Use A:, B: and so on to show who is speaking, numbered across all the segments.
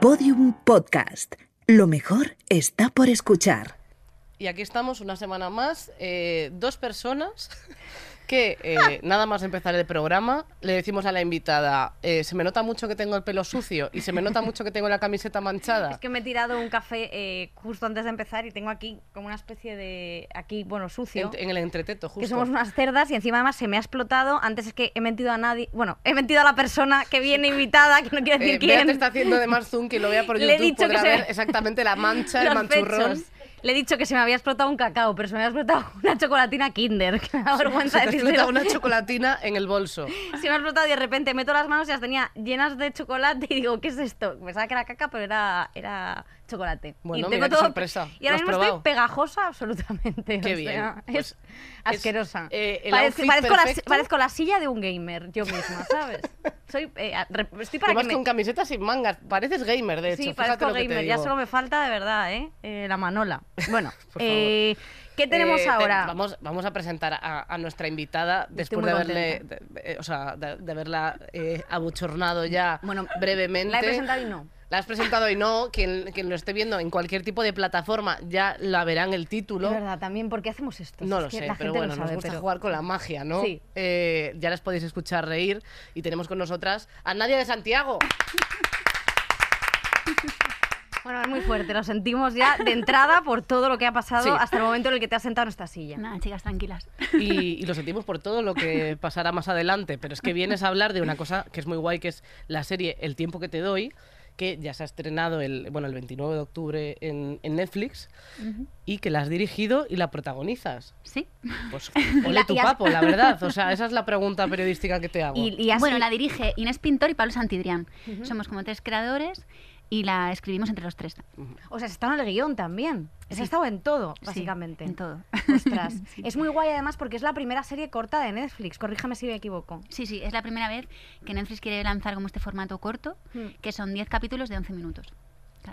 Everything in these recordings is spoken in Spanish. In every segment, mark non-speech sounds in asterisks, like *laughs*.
A: Podium Podcast. Lo mejor está por escuchar.
B: Y aquí estamos una semana más, eh, dos personas que eh, nada más empezar el programa le decimos a la invitada, eh, se me nota mucho que tengo el pelo sucio y se me nota mucho que tengo la camiseta manchada.
C: Es que me he tirado un café eh, justo antes de empezar y tengo aquí como una especie de, aquí, bueno, sucio.
B: En, en el entreteto, justo.
C: Que somos unas cerdas y encima además se me ha explotado. Antes es que he mentido a nadie. Bueno, he mentido a la persona que viene invitada, que no quiero decir
B: Eh,
C: quién.
B: Beat está haciendo de más zoom, quien lo vea por
C: Le he
B: YouTube
C: dicho que
B: podrá
C: se-
B: ver exactamente la mancha, el *laughs* manchurrón.
C: pechos. Le he dicho que se me había explotado un cacao, pero se me había explotado *laughs* una chocolatina Kinder. Que me da
B: Se
C: vergüenza
B: te ha
C: decirlo.
B: explotado una chocolatina en el bolso.
C: Se me ha explotado y de repente meto las manos y las tenía llenas de chocolate y digo, ¿qué es esto? Pensaba que era caca, pero era, era chocolate.
B: Bueno,
C: y
B: mira qué sorpresa.
C: Y ahora
B: ¿Lo has
C: mismo
B: probado?
C: estoy pegajosa absolutamente. *laughs*
B: Qué
C: o
B: bien.
C: sea,
B: Pues
C: es asquerosa.
B: eh, el
C: Parezco, parezco la, parezco la silla de un gamer, yo misma, ¿sabes? *laughs* Soy, eh, estoy para
B: Además
C: que me...
B: con camiseta sin mangas. Pareces gamer, de hecho.
C: Sí, parezco
B: que te
C: gamer. Ya
B: digo.
C: solo me falta de verdad, ¿eh? Eh, la manola. *laughs* Bueno, eh, ¿qué tenemos
B: Eh, te-
C: ahora?
B: vamos, vamos a presentar a, a nuestra invitada después de haberle, de- eh, o sea, de, de haberla eh, abuchornado ya
C: Bueno,
B: brevemente.
C: La he presentado y no.
B: La has presentado y no, quien, quien lo esté viendo en cualquier tipo de plataforma ya la verá en el título.
C: Es verdad, también, ¿por qué hacemos esto?
B: No
C: Es
B: lo
C: que
B: sé,
C: la
B: pero bueno,
C: sabe,
B: nos gusta
C: pero-
B: jugar con la magia, ¿no?
C: Sí.
B: Eh, ya las podéis escuchar reír y tenemos con nosotras a Nadia de Santiago. *laughs*
C: Bueno, es muy fuerte, lo sentimos ya de entrada por todo lo que ha pasado
B: Sí.
C: hasta el momento en el que te has sentado en esta silla.
D: Nada, chicas, tranquilas.
B: Y, y lo sentimos por todo lo que *laughs* pasará más adelante, pero es que vienes a hablar de una cosa que es muy guay, que es la serie El tiempo que te doy, que ya se ha estrenado el, bueno, el 29 de octubre en, en Netflix y que la has dirigido y la protagonizas.
D: ¿Sí?
B: Pues *laughs* ole
C: la-
B: tu
C: has-
B: papo, la verdad. O sea, *laughs* esa es la pregunta periodística que te hago.
C: Y, y así-
D: Bueno, la dirige Inés Pintor y Pablo Santidrián. Somos como tres creadores y la escribimos entre los tres.
C: O sea, has estado en el guion también. Has
D: Sí.
C: estado en todo,
D: Sí,
C: básicamente.
D: en todo.
C: Ostras. *laughs*
D: Sí.
C: Es muy guay además porque es la primera serie corta de Netflix. Corrígeme si me equivoco.
D: Sí, sí, es la primera vez que Netflix quiere lanzar como este formato corto,
C: Mm.
D: que son 10 capítulos de 11 minutos.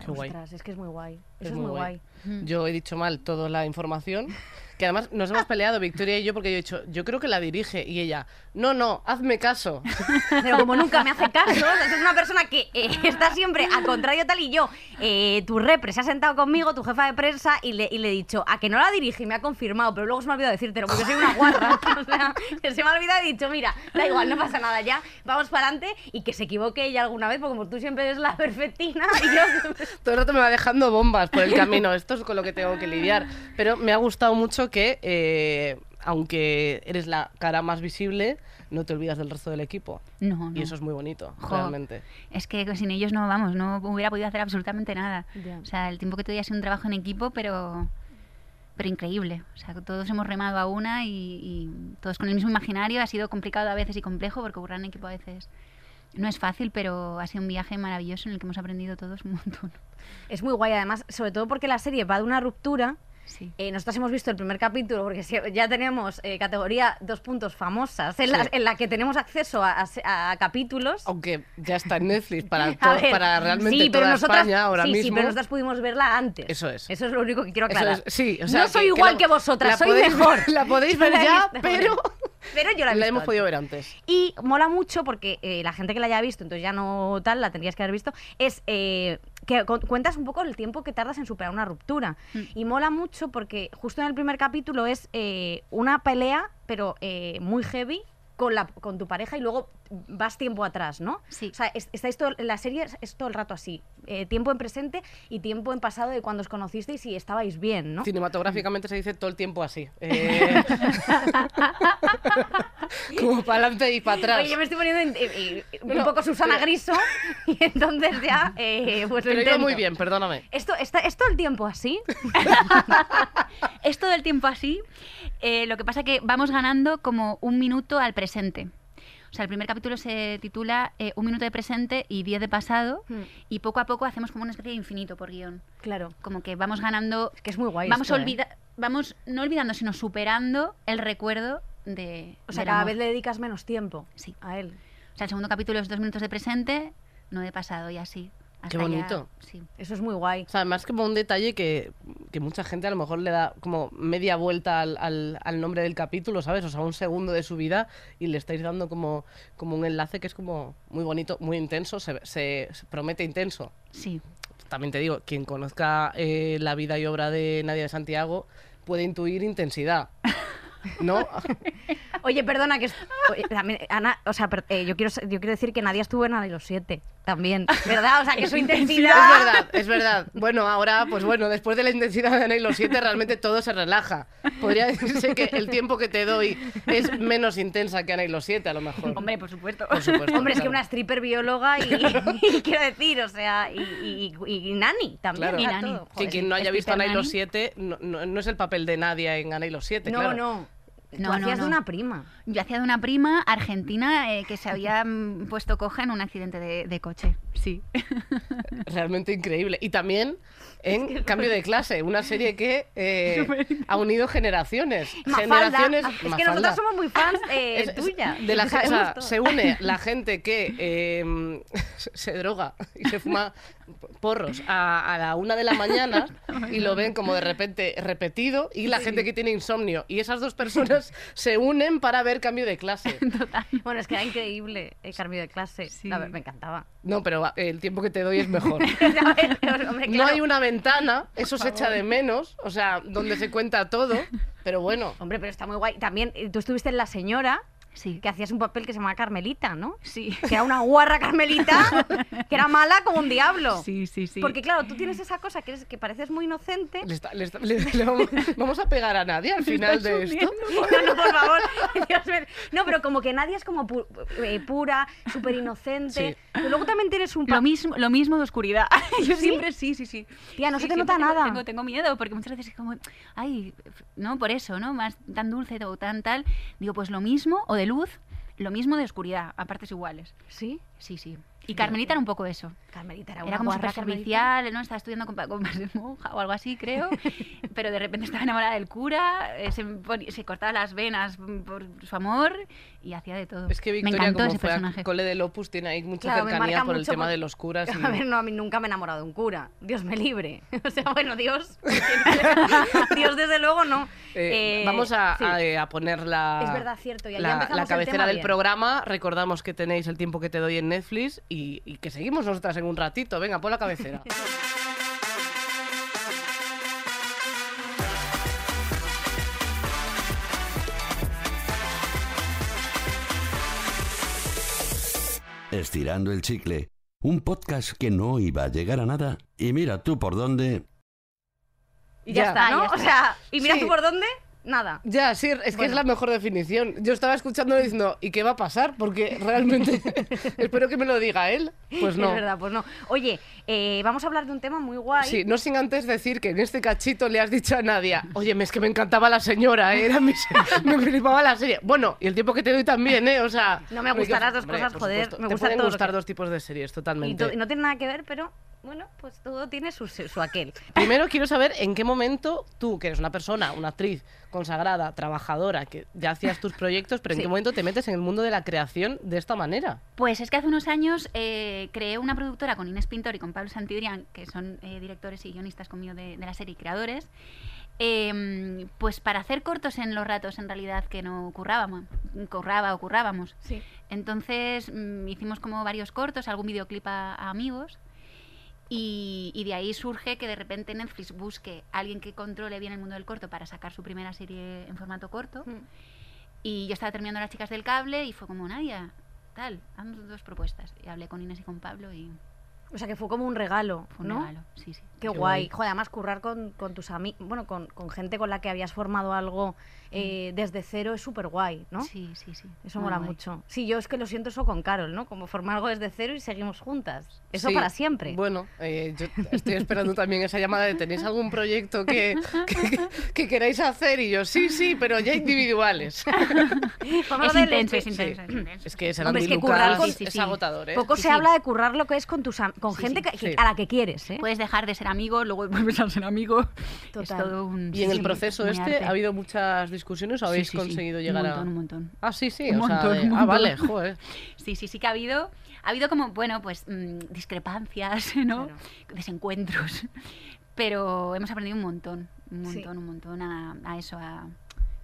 C: Ostras, es que es muy guay.
B: Es
C: Eso es
B: muy
C: muy
B: guay.
C: guay.
B: Yo he dicho mal toda la información. *laughs* Que además nos hemos peleado, Victoria y yo, porque yo he dicho, yo creo que la dirige. Y ella, no, no, hazme caso. *laughs*
C: Pero como nunca me hace caso, es una persona que eh, está siempre a contrario tal y yo. eh, tu repre se ha sentado conmigo, tu jefa de prensa, y le, y le he dicho, a que no la dirige y me ha confirmado, pero luego se me ha olvidado decírtelo porque soy una guarra. *laughs* o sea, que se me ha olvidado y he dicho, mira, da igual, no pasa nada, ya vamos para adelante y que se equivoque ella alguna vez, porque como tú siempre eres la perfectina *laughs* y yo.
B: Todo el rato me va dejando bombas por el camino. Esto es con lo que tengo que lidiar. Pero me ha gustado mucho que, eh, aunque eres la cara más visible, no te olvidas del resto del equipo.
D: No, no.
B: Y eso es muy bonito,
D: Jo.
B: realmente.
D: Es que sin ellos no, vamos, no hubiera podido hacer absolutamente nada.
C: Ya.
D: O sea, el tiempo que todavía ha sido un trabajo en equipo, pero pero increíble. O sea, todos hemos remado a una y, y todos con el mismo imaginario. Ha sido complicado a veces y complejo porque currar en equipo a veces no es fácil, pero ha sido un viaje maravilloso en el que hemos aprendido todos un montón.
C: Es muy guay, además, sobre todo porque la serie va de una ruptura.
D: Sí.
C: Eh, nosotros hemos visto el primer capítulo porque ya tenemos eh, categoría dos puntos famosas en, la,
B: Sí.
C: en la que tenemos acceso a, a se- a capítulos.
B: Aunque ya está en Netflix para, *laughs* to-
C: ver,
B: para realmente
C: sí, pero
B: toda
C: nosotras,
B: España ahora
C: sí,
B: mismo.
C: Sí, pero nosotras pudimos verla antes.
B: Eso es.
C: Eso es lo único que quiero aclarar.
B: es- sí, o sea,
C: no soy
B: que-
C: igual
B: la-
C: que, vosotras, soy
B: podéis
C: mejor.
B: la podéis *laughs* ver
C: La
B: ya, pero- *laughs*
C: Pero yo la, he
B: la
C: visto
B: hemos
C: antes.
B: podido ver antes.
C: Y mola mucho porque eh, la gente que la haya visto, entonces ya no tal, la tendrías que haber visto, es eh, que cu- cuentas un poco el tiempo que tardas en superar una ruptura.
D: Mm.
C: Y mola mucho porque justo en el primer capítulo es eh, una pelea, pero eh, muy heavy. Con, la, con tu pareja y luego vas tiempo atrás, ¿no?
D: Sí.
C: O sea, es- estáis todo, la serie es, es todo el rato así. eh, tiempo en presente y tiempo en pasado de cuando os conocisteis y estabais bien, ¿no?
B: Cinematográficamente se dice todo el tiempo así. eh, *laughs* como para adelante y para atrás.
C: Oye, yo me estoy poniendo en- un poco Susana
B: pero-
C: Griso *laughs* y entonces ya eh, pues lo
B: Pero muy bien, perdóname.
C: ¿Esto, está, ¿Es todo el tiempo así? *laughs*
D: Es todo el tiempo así. Eh, lo que pasa que vamos ganando como un minuto al presente. O sea, el primer capítulo se titula eh, Un minuto de presente y 10 de pasado.
C: Hmm.
D: Y poco a poco hacemos como una especie de infinito por guion.
C: Claro.
D: Como que vamos ganando.
C: Es que es muy guay.
D: vamos,
C: esto, ¿eh?
D: vamos no olvidando, sino superando el recuerdo de.
C: O sea, cada
D: amor.
C: vez le dedicas menos tiempo
D: Sí.
C: a él.
D: O sea, el segundo capítulo es dos minutos de presente, no de pasado y así. Hasta
B: bonito.
D: ya- sí.
C: Eso es muy guay.
B: O sea, además como un detalle que, que mucha gente a lo mejor le da como media vuelta al, al- al nombre del capítulo, ¿sabes? O sea, un segundo de su vida y le estáis dando como, como un enlace que es como muy bonito, muy intenso, se, se- se promete intenso.
D: Sí.
B: También te digo, quien conozca eh, la vida y obra de Nadia de Santiago puede intuir intensidad. ¿No? *laughs*
C: Oye, perdona que es- oye, también, Ana, o sea, per- eh, yo quiero yo quiero decir que Nadia estuvo en Ana y los siete también, ¿verdad? O sea, que su intensidad
B: Es verdad, es verdad. Bueno, ahora, pues bueno, después de la intensidad de Ana y los siete, realmente todo se relaja. Podría decirse que el tiempo que te doy es menos intensa que Ana y los siete, a lo mejor.
D: Hombre, por supuesto.
B: Por supuesto.
C: Hombre, es que
B: claro.
C: una stripper bióloga y, *laughs* y quiero decir, o sea, y, y, y- Nani también.
B: Claro.
D: Y Nani.
C: Joder,
B: quien no haya
D: ¿es
B: visto Ana y
D: Peter
B: los
D: Nani?
B: siete no, no- no es el papel de Nadia en Ana y los siete,
C: No,
B: claro.
C: no. Tú
D: No, no,
C: hacías de una prima.
D: Yo hacía de una prima argentina eh, que se había *laughs* puesto coja en un accidente de, de coche. Sí. *laughs*
B: Realmente increíble. Y también en Cambio de Clase, una serie que *laughs* eh, ha unido generaciones.
C: Mafalda.
B: Generaciones.
C: Es que
B: Mafalda.
C: nosotros somos muy fans eh,
B: Es- es
C: tuya.
B: De la, o sea, se une la gente que eh, se droga y se fuma porros a, a la una de la mañana *laughs* y lo ven como de repente repetido y la gente que tiene insomnio. Y esas dos personas *laughs* se unen para ver cambio de clase. *laughs*
C: Bueno, es que era increíble el cambio de clase.
D: Sí.
C: A ver, me encantaba.
B: No, pero va, el tiempo que te doy es mejor.
C: Hombre,
B: No hay una ventana, eso se echa de menos, o sea, donde se cuenta todo, pero bueno.
C: Hombre, pero está muy guay. También eh, tú estuviste en La Señora,
D: Sí.
C: que hacías un papel que se llamaba Carmelita, ¿no?
D: Sí.
C: Que era una guarra Carmelita, que era mala como un diablo.
D: Sí, sí, sí.
C: Porque claro, tú tienes esa cosa que, eres, que pareces muy inocente.
B: Le está- le está- le- le vamos, *laughs* vamos a pegar a nadie al final de esto. *laughs*
C: No, no, por favor. Dios. No, pero como que nadie es como pu- eh, pura, súper inocente.
B: Sí.
C: Pero luego también tienes un...
D: Lo mismo, lo mismo de oscuridad. *laughs* Yo siempre, sí, sí, sí.
C: Tía, no
D: Sí,
C: se te nota
D: tengo-
C: nada.
D: Tengo, tengo miedo, porque muchas veces es como, ay, no, por eso, ¿no? Más tan dulce o tan tal. Digo, pues lo mismo, o de luz, lo mismo de oscuridad, a partes iguales.
C: ¿Sí?
D: Sí, sí. Y Carmelita era un poco eso.
C: Carmelita era,
D: Era
C: una
D: como
C: guarra
D: servicial, ¿no? Estaba estudiando con, con padre monja o algo así, creo. *laughs* Pero de repente estaba enamorada del cura, eh, se, cortaba las venas por su amor y hacía de todo.
B: Es que
D: me
B: Victoria,
D: encantó
B: como
D: ese
B: fue a
D: personaje.
B: cole del Opus, tiene ahí mucha
C: Claro,
B: cercanía por el tema
C: por-
B: de los curas. *laughs* y-
C: A ver, no, a mí nunca me he enamorado de un cura. Dios me libre. *laughs* O sea, bueno, Dios. Dios, desde luego, no.
B: Eh,
C: Eh,
B: vamos a,
C: sí.
B: a- a poner la,
C: Es verdad, cierto, y
B: la,
C: empezamos
B: la
C: el
B: cabecera
C: tema
B: del
C: bien.
B: programa. Recordamos que tenéis el tiempo que te doy en Netflix y, y que seguimos nosotras en un ratito. Venga, pon la cabecera. *laughs*
E: Estirando el chicle, un podcast que no iba a llegar a nada y mira tú por dónde.
C: Y ya,
B: Ya.
C: está, ¿no?
D: Ah,
C: O sea, ¿y mira
B: Sí.
C: tú por dónde? Nada.
B: Ya, sí, es que
C: Bueno.
B: es la mejor definición. Yo estaba escuchando diciendo, ¿y qué va a pasar? Porque realmente *laughs* espero que me lo diga él. Pues no.
C: Es verdad, pues no. Oye, eh, vamos a hablar de un tema muy guay.
B: Sí, no sin antes decir que en este cachito le has dicho a Nadia, oye, es que me encantaba la señora, ¿eh? era mi *laughs* me flipaba la serie. Bueno, y el tiempo que te doy también, ¿eh? O sea...
C: No me gustan las dos
B: hombre,
C: cosas, joder, me
B: Te
C: gusta
B: pueden
C: todo
B: gustar
C: que-
B: dos tipos de series,
C: y,
B: totalmente.
C: to- y no tiene nada que ver, pero bueno, pues todo tiene su, su aquel.
B: Primero quiero saber en qué momento tú, que eres una persona, una actriz consagrada, trabajadora, que ya hacías tus proyectos, pero en
C: Sí.
B: qué momento te metes en el mundo de la creación de esta manera.
D: Pues es que hace unos años eh, creé una productora con Inés Pintor y con Pablo Santidrián, que son eh, directores y guionistas conmigo de, de la serie y creadores, em, pues para hacer cortos en los ratos en realidad que no currábamos, curraba o currábamos.
C: Sí.
D: Entonces mm, hicimos como varios cortos, algún videoclip a, a amigos. Y, y de ahí surge que de repente Netflix busque a alguien que controle bien el mundo del corto para sacar su primera serie en formato corto.
C: Mm.
D: Y yo estaba terminando Las chicas del cable y fue como, Nadia, tal, haznos dos propuestas. Y hablé con Inés y con Pablo y
C: O sea, que fue como un regalo,
D: fue un
C: ¿no?
D: regalo. Sí, sí.
C: Qué,
B: Qué
C: guay.
B: guay.
C: Joder, además currar con, con tus amigos, bueno, con, con gente con la que habías formado algo eh, desde cero es súper guay, ¿no?
D: Sí, sí, sí.
C: Eso mola
D: guay.
C: mucho. Sí, yo es que lo siento eso con Carol, ¿no? Como formar algo desde cero y seguimos juntas. Eso
B: Sí,
C: para siempre.
B: Bueno, eh, yo estoy esperando también esa llamada de ¿tenéis algún proyecto que, que, que queráis hacer? Y yo, sí, sí, pero ya individuales. *laughs*
D: Es intenso,
C: es
D: intenso, es intenso.
B: Es que
C: Hombre, es que currar con-
D: Sí, sí,
B: es
D: sí.
B: agotador, ¿eh?
C: Poco
D: Sí,
C: se
D: sí.
C: habla de currar lo que es con tus con
D: Sí,
C: gente
D: sí.
C: que- que-
B: Sí.
C: a la que quieres, ¿eh?
D: Puedes dejar de ser amigo, luego vuelves a ser amigo.
C: Total.
D: Es todo un...
B: Y en el
D: sí,
B: proceso este,
D: arte.
B: ¿ha habido muchas discusiones o habéis
D: sí, sí.
B: conseguido
D: Un
B: llegar
D: montón,
B: a...?
D: Un montón,
B: Ah, sí, sí.
D: Un
B: o sea,
D: montón,
B: de-
D: un
B: Ah,
D: montón.
B: vale, joder. *laughs*
D: Sí, sí, sí que ha habido, ha habido como, bueno, pues mm, discrepancias, *laughs* ¿no?
C: Claro.
D: Desencuentros. *laughs* Pero hemos aprendido un montón, un
C: Sí.
D: montón, un montón a, a eso, a,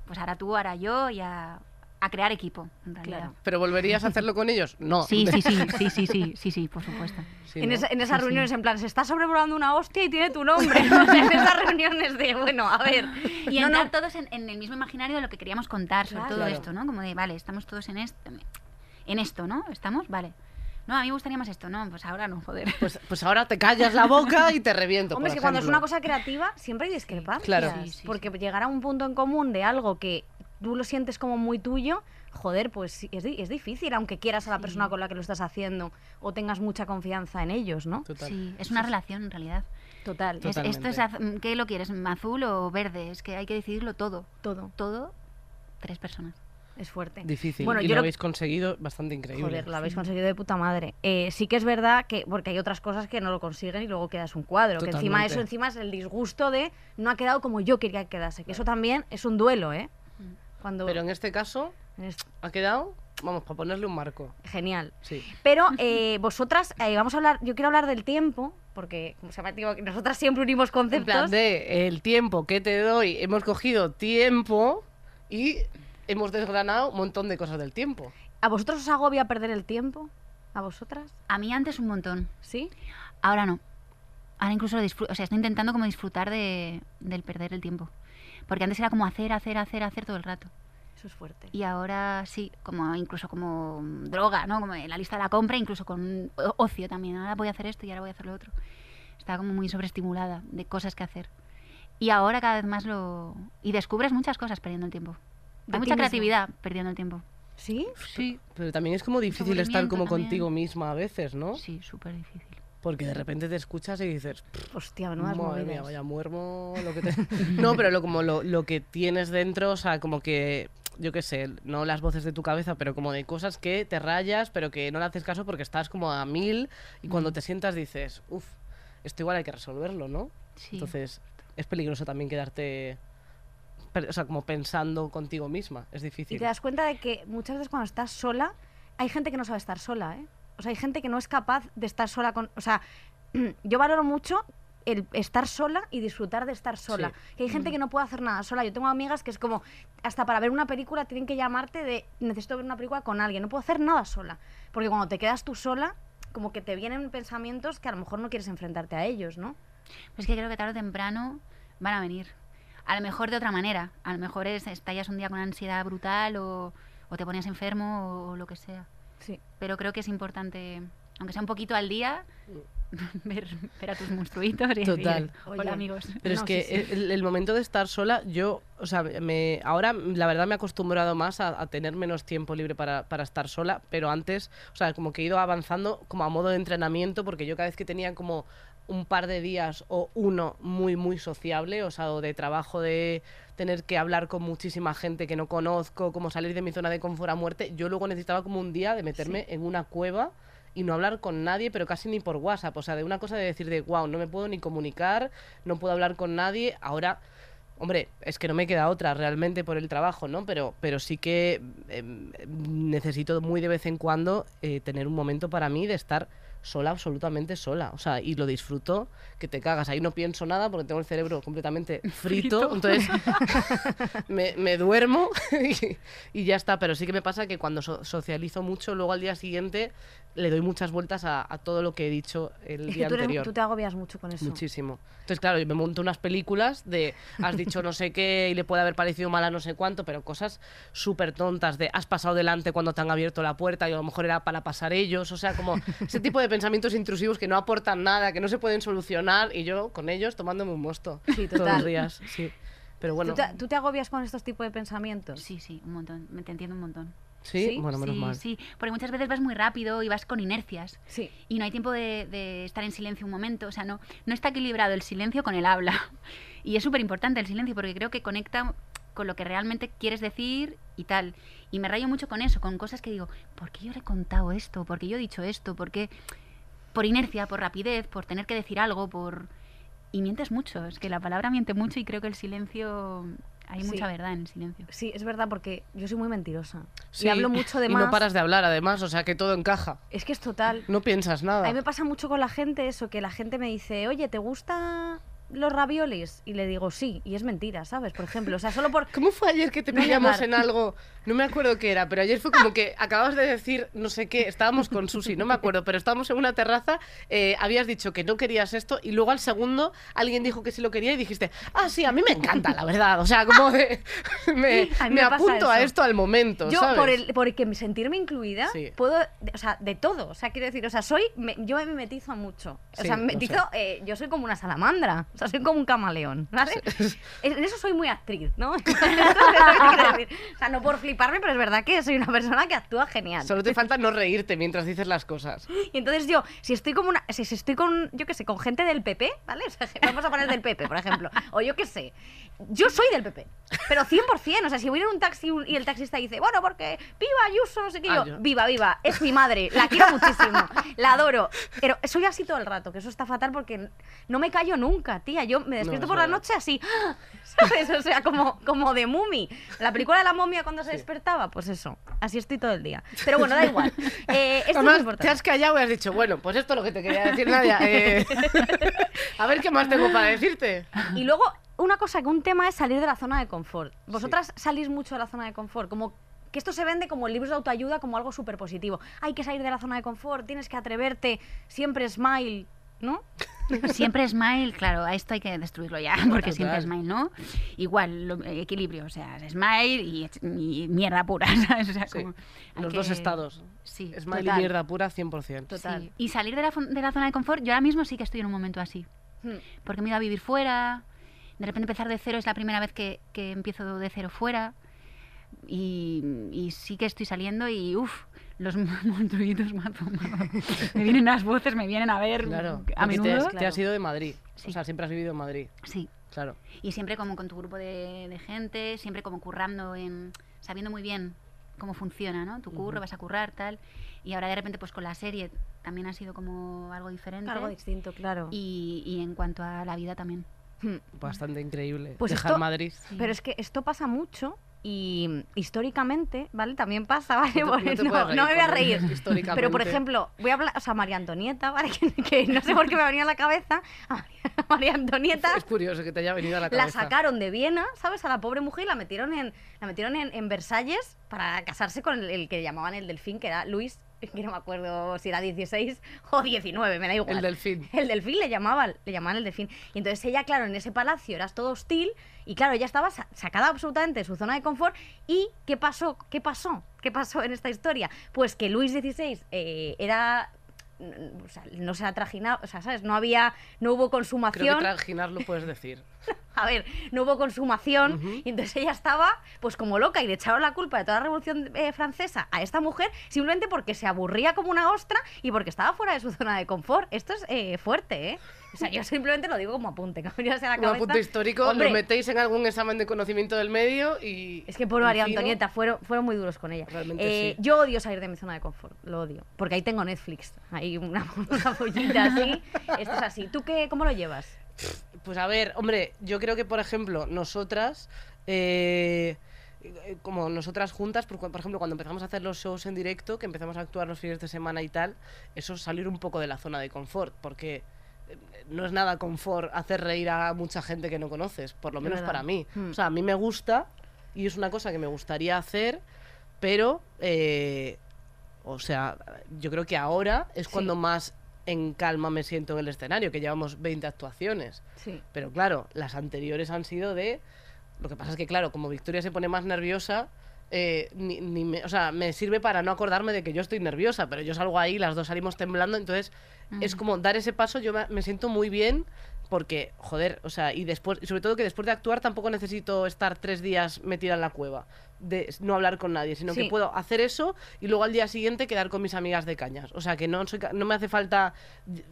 D: pues ahora tú, ahora yo y a, a crear equipo, en realidad.
C: Claro.
B: ¿Pero volverías a hacerlo con ellos? No.
D: Sí, sí, sí, sí, sí, sí, sí, sí, por supuesto.
B: Sí,
C: en,
B: ¿no?
C: esa- en esas
D: Sí, sí.
C: reuniones, en plan, se está sobrevolando una hostia y tiene tu nombre. O sea, *laughs* en esas reuniones de, bueno, a ver.
D: Y
C: No, no,
D: entrar todos en, en el mismo imaginario de lo que queríamos contar sobre
C: Claro.
D: todo
B: Claro.
D: esto, ¿no? Como de, vale, estamos todos en esto, en esto, ¿no? ¿Estamos? Vale. No, a mí me gustaría más esto, no, pues ahora no, joder.
B: Pues, pues ahora te callas la boca y te reviento.
C: Hombre, es que cuando es una cosa creativa siempre hay discrepancias.
B: Claro.
D: Sí, sí,
C: porque llegar a un punto en común de algo que tú lo sientes como muy tuyo, joder, pues es, di- es difícil, aunque quieras a la
D: Sí.
C: persona con la que lo estás haciendo o tengas mucha confianza en ellos, ¿no?
B: Total.
D: Sí, es una relación en realidad.
C: Total.
D: Es- esto es, az- ¿qué lo quieres? ¿Azul o verde? Es que hay que decidirlo todo.
C: Todo.
D: Todo, tres personas.
C: Es fuerte.
B: Difícil.
C: Bueno,
B: y
C: yo
B: lo habéis conseguido bastante increíble.
C: Joder, lo habéis conseguido de puta madre. Eh, sí que es verdad que, porque hay otras cosas que no lo consiguen y luego quedas un cuadro. Que encima eso encima es el disgusto de no ha quedado como yo quería que quedase. Que eso también es un duelo, ¿eh? Cuando
B: Pero en este caso,
C: es
B: ha quedado, vamos, para ponerle un marco.
C: genial.
B: Sí.
C: Pero *laughs* eh, vosotras, eh, vamos a hablar, yo quiero hablar del tiempo, porque como se llama, digo, que nosotras siempre unimos
B: En plan
C: conceptos.
B: de el tiempo que te doy, hemos cogido tiempo y hemos desgranado un montón de cosas del tiempo.
C: ¿A vosotros os agobia perder el tiempo? ¿A vosotras?
D: A mí antes un montón.
C: ¿Sí?
D: Ahora no. Ahora incluso lo disfruto. O sea, estoy intentando como disfrutar de, del perder el tiempo. Porque antes era como hacer, hacer, hacer, hacer todo el rato.
C: Eso es fuerte.
D: Y ahora sí, como incluso como mm, droga, ¿no? Como en la lista de la compra, incluso con ocio también. Ahora voy a hacer esto y ahora voy a hacer lo otro. Estaba como muy sobreestimulada de cosas que hacer. Y ahora cada vez más lo... Y descubres muchas cosas perdiendo el tiempo. Hay mucha
C: mismo.
D: creatividad perdiendo el tiempo.
C: ¿Sí?
B: Sí, pero también es como difícil estar como
D: también.
B: contigo misma a veces, ¿no?
D: Sí, súper difícil.
B: Porque de repente te escuchas y dices,
C: Hostia, menudas
B: madre mía, vaya muermo lo que te... *laughs* No, pero lo, como lo, lo que tienes dentro, o sea, como que, yo qué sé, no las voces de tu cabeza, pero como de cosas que te rayas, pero que no le haces caso porque estás como a mil y cuando te sientas dices, uff, esto igual hay que resolverlo, ¿no?
D: Sí.
B: Entonces, es peligroso también quedarte, o sea, como pensando contigo misma, es
C: Y
B: difícil.
C: te das cuenta de que muchas veces cuando estás sola, hay gente que no sabe estar sola, ¿eh? O sea, hay gente que no es capaz de estar sola con... O sea, *clears throat* yo valoro mucho el estar sola y disfrutar de estar sola.
B: Sí.
C: Que hay gente que no puede hacer nada sola. Yo tengo amigas que es como, hasta para ver una película tienen que llamarte de, necesito ver una película con alguien. No puedo hacer nada sola. Porque cuando te quedas tú sola, como que te vienen pensamientos que a lo mejor no quieres enfrentarte a ellos, ¿no?
D: Pues que creo que tarde o temprano van a venir. A lo mejor de otra manera. A lo mejor es, estallas un día con ansiedad brutal o, o te pones enfermo o, lo que sea.
C: Sí.
D: Pero creo que es importante, aunque sea un poquito al día, *laughs* ver, ver a tus monstruitos y decir,
B: Total.
C: Oye,
D: hola amigos.
B: Pero
C: No,
B: es que
C: sí, sí.
B: El, el momento de estar sola, yo, o sea, me, ahora la verdad me he acostumbrado más a, a tener menos tiempo libre para, para estar sola, pero antes, o sea, como que he ido avanzando como a modo de entrenamiento, porque yo cada vez que tenía como un par de días o uno muy, muy sociable, o sea, o de trabajo de tener que hablar con muchísima gente que no conozco, como salir de mi zona de confort a muerte, yo luego necesitaba como un día de meterme en una cueva y no hablar con nadie, pero casi ni por WhatsApp. O sea, de una cosa de decir de, wow, no me puedo ni comunicar, no puedo hablar con nadie. Ahora, hombre, es que no me queda otra realmente por el trabajo, ¿no? Pero, pero sí que em, necesito muy de vez en cuando eh, tener un momento para mí de estar sola, absolutamente sola. O sea, y lo disfruto que te cagas. Ahí no pienso nada porque tengo el cerebro completamente *laughs* frito. entonces *laughs* *laughs* me, me duermo y, y ya está. Pero sí que me pasa que cuando so- socializo mucho, luego al día siguiente le doy muchas vueltas a, a todo lo que he dicho el
C: Es
B: día
C: que tú, eres-
B: anterior.
C: tú te agobias mucho con eso.
B: Muchísimo. Entonces, claro, yo me monto unas películas de has dicho no sé qué y le puede haber parecido mal a no sé cuánto, pero cosas súper tontas de has pasado delante cuando te han abierto la puerta y a lo mejor era para pasar ellos. O sea, como ese tipo de pensamientos intrusivos que no aportan nada, que no se pueden solucionar y yo con ellos tomándome un mosto
C: Sí,
B: todos los días. Sí. Pero bueno,
C: ¿Tú, te, tú te agobias con estos tipos de pensamientos?
D: Sí, sí, un montón. Me te entiendo un montón.
B: sí,
C: ¿sí?
B: bueno, menos
D: sí,
B: mal.
D: sí, porque muchas veces vas muy rápido y vas con inercias.
C: Sí.
D: y no hay tiempo de, de estar en silencio un momento. O sea, no, no está equilibrado el silencio con el habla. *laughs* Y es súper importante el silencio porque creo que conecta con lo que realmente quieres decir y tal. Y me rayo mucho con eso, con cosas que digo, ¿por qué yo le he contado esto? ¿Por qué yo he dicho esto? ¿Por qué? Por inercia, por rapidez, por tener que decir algo, por... Y mientes mucho, es que la palabra miente mucho y creo que el silencio... Hay
C: Sí.
D: mucha verdad en el silencio.
C: Sí, es verdad, porque yo soy muy mentirosa.
B: Sí,
C: Y hablo mucho de
B: y
C: más.
B: no paras de hablar, además, o sea que todo encaja.
C: Es que es total.
B: No piensas
C: A
B: nada.
C: mí me pasa mucho con la gente eso, que la gente me dice, oye, ¿te gustan los raviolis? Y le digo, sí, y es mentira, ¿sabes? Por ejemplo, o sea, solo por...
B: ¿Cómo fue ayer que te
C: No
B: pillamos en algo? No me acuerdo qué era, pero ayer fue como que acabas de decir no sé qué, estábamos con Susi, no me acuerdo, pero estábamos en una terraza, eh, habías dicho que no querías esto y luego al segundo alguien dijo que sí lo quería y dijiste, ah, sí, a mí me encanta, la verdad. O sea, como de, *laughs* me,
C: A
B: me apunto a esto al momento,
C: Yo,
B: ¿sabes?
C: por, el, por que sentirme incluida,
B: Sí.
C: puedo, o sea, de todo. O sea, quiero decir, o sea, soy, me- yo me mimetizo mucho. O
B: Sí,
C: sea, metizo, eh, yo soy como una salamandra. O sea, soy como un camaleón, ¿vale? En *laughs* en eso soy muy actriz, ¿no? *laughs* Eso es decir. O sea, no por fliparme, pero es verdad que soy una persona que actúa genial.
B: Solo te falta no reírte mientras dices las cosas.
C: Y entonces yo, si estoy como una, si, si estoy con, yo qué sé, con gente del PP, ¿vale? O sea, vamos a poner del PP, por ejemplo. O yo qué sé. Yo soy del PP. Pero 100%. O sea, si voy en un taxi y el taxista dice, bueno, porque viva Ayuso, no sé qué,
B: Ah,
C: yo- viva, viva, es mi madre, la quiero muchísimo, la adoro. Pero soy así todo el rato, que eso está fatal porque no me callo nunca, tía. Yo me despierto
B: es
C: por la
B: verdad.
C: noche así, ¿sabes? O sea, como, como de mumi. La película de la momia cuando se despertaba, pues eso. Así estoy todo el día. Pero bueno, da igual. Eh, esto es
B: Además,
C: importante.
B: te has callado y has dicho, bueno, pues esto es lo que te quería decir, Nadia. eh, *laughs* a ver qué más tengo para decirte.
C: Y luego, una cosa, que un tema es salir de la zona de confort. Vosotras salís mucho de la zona de confort, como que esto se vende como libros de autoayuda, como algo súper positivo. Hay que salir de la zona de confort, tienes que atreverte, siempre smile, ¿no?
D: Siempre smile, claro, a esto hay que destruirlo ya, porque siempre smile, ¿no? Igual, lo- eh, equilibrio, o sea, smile y, y mierda pura, *laughs* ¿sabes? O sea,
B: Sí,
D: como
B: Los dos estados.
D: Sí,
B: Smile y mierda pura 100%.
C: Total.
D: sí. Y salir de la, de la zona de confort, yo ahora mismo sí que estoy en un momento así.
C: Hmm.
D: Porque me he ido a vivir fuera, de repente empezar de cero es la primera vez que, que empiezo de cero fuera. Y, y sí que estoy saliendo y uff, los *laughs* monstruitos mazo, mazo. Me vienen las voces, me vienen a ver
B: Claro.
D: a menudo.
B: Te, te has ido de Madrid.
D: Sí.
B: O sea, siempre has vivido en Madrid.
D: Sí,
B: Claro.
D: y siempre como con tu grupo de, de gente, siempre como currando en, sabiendo muy bien cómo funciona, ¿no? Tu curro, vas a currar, tal. Y ahora de repente pues con la serie también ha sido como algo diferente.
C: Algo distinto, claro.
D: y, y en cuanto a la vida también.
B: Bastante increíble.
C: Pues
B: Dejar
C: esto-
B: Madrid.
D: Sí.
C: Pero es que esto pasa mucho y históricamente, ¿vale? También pasa, *laughs* ¿vale?
B: No te- no
C: no,
B: reír
C: no me voy a reír. *laughs*
B: históricamente.
C: Pero, por ejemplo, voy a hablar, o sea, María Antonieta, ¿vale? *laughs* Que, que no sé por qué me ha venido a la cabeza. A María, María Antonieta
B: Es curioso que te haya venido a la
C: la
B: cabeza.
C: sacaron de Viena, ¿sabes? A la pobre mujer y la metieron en, la metieron en, en Versalles para casarse con el, el que llamaban el delfín, que era Luis, que no me acuerdo si era 16 o 19, me da igual.
B: El delfín.
C: El delfín le llamaban, le llamaban el delfín. Y entonces ella, claro, en ese palacio era todo hostil y claro, ella estaba sa- sacada absolutamente de su zona de confort. ¿Y qué pasó? ¿Qué pasó? ¿Qué pasó en esta historia? Pues que Luis XVI eh, era... o sea, no se ha trajinado, o sea, ¿sabes? No había, no hubo
B: Creo
C: consumación.
B: que trajinar lo puedes decir. *laughs*
C: A ver, no hubo consumación y entonces ella estaba pues como loca y le echaron la culpa de toda la revolución eh, francesa a esta mujer simplemente porque se aburría como una ostra y porque estaba fuera de su zona de confort. Esto es eh, fuerte, ¿eh? O sea, yo simplemente lo digo como apunte, a la
B: Un apunte histórico,
C: Hombre,
B: lo metéis en algún examen de conocimiento del medio y...
C: Es que por María. Antonieta fueron, fueron muy duros con ella.
B: Realmente
C: Eh,
B: sí.
C: Yo odio salir de mi zona de confort, lo odio. Porque ahí tengo Netflix, ahí una, *laughs* una pollita así. Esto es así. ¿Tú qué, cómo lo llevas?
B: Pues a ver, hombre, yo creo que, por ejemplo, nosotras, eh, como nosotras juntas, por, por ejemplo, cuando empezamos a hacer los shows en directo, que empezamos a actuar los fines de semana y tal, eso es salir un poco de la zona de confort, porque no es nada confort hacer reír a mucha gente que no conoces, por lo menos
C: verdad.
B: para mí.
C: Hmm.
B: O sea, a mí me gusta y es una cosa que me gustaría hacer, pero, eh, o sea, yo creo que ahora es
C: Sí.
B: cuando más en calma me siento en el escenario, que llevamos 20 actuaciones.
C: Sí.
B: Pero claro, las anteriores han sido de... Lo que pasa es que, claro, como Victoria se pone más nerviosa, eh, ni, ni me, o sea, me sirve para no acordarme de que yo estoy nerviosa, pero yo salgo ahí, las dos salimos temblando, entonces es como dar ese paso, yo me, me siento muy bien porque, joder, o sea, y después, y sobre todo que después de actuar tampoco necesito estar tres días metida en la cueva, de no hablar con nadie, sino
C: Sí.
B: que puedo hacer eso y luego al día siguiente quedar con mis amigas de cañas. O sea, que no, soy, no me hace falta,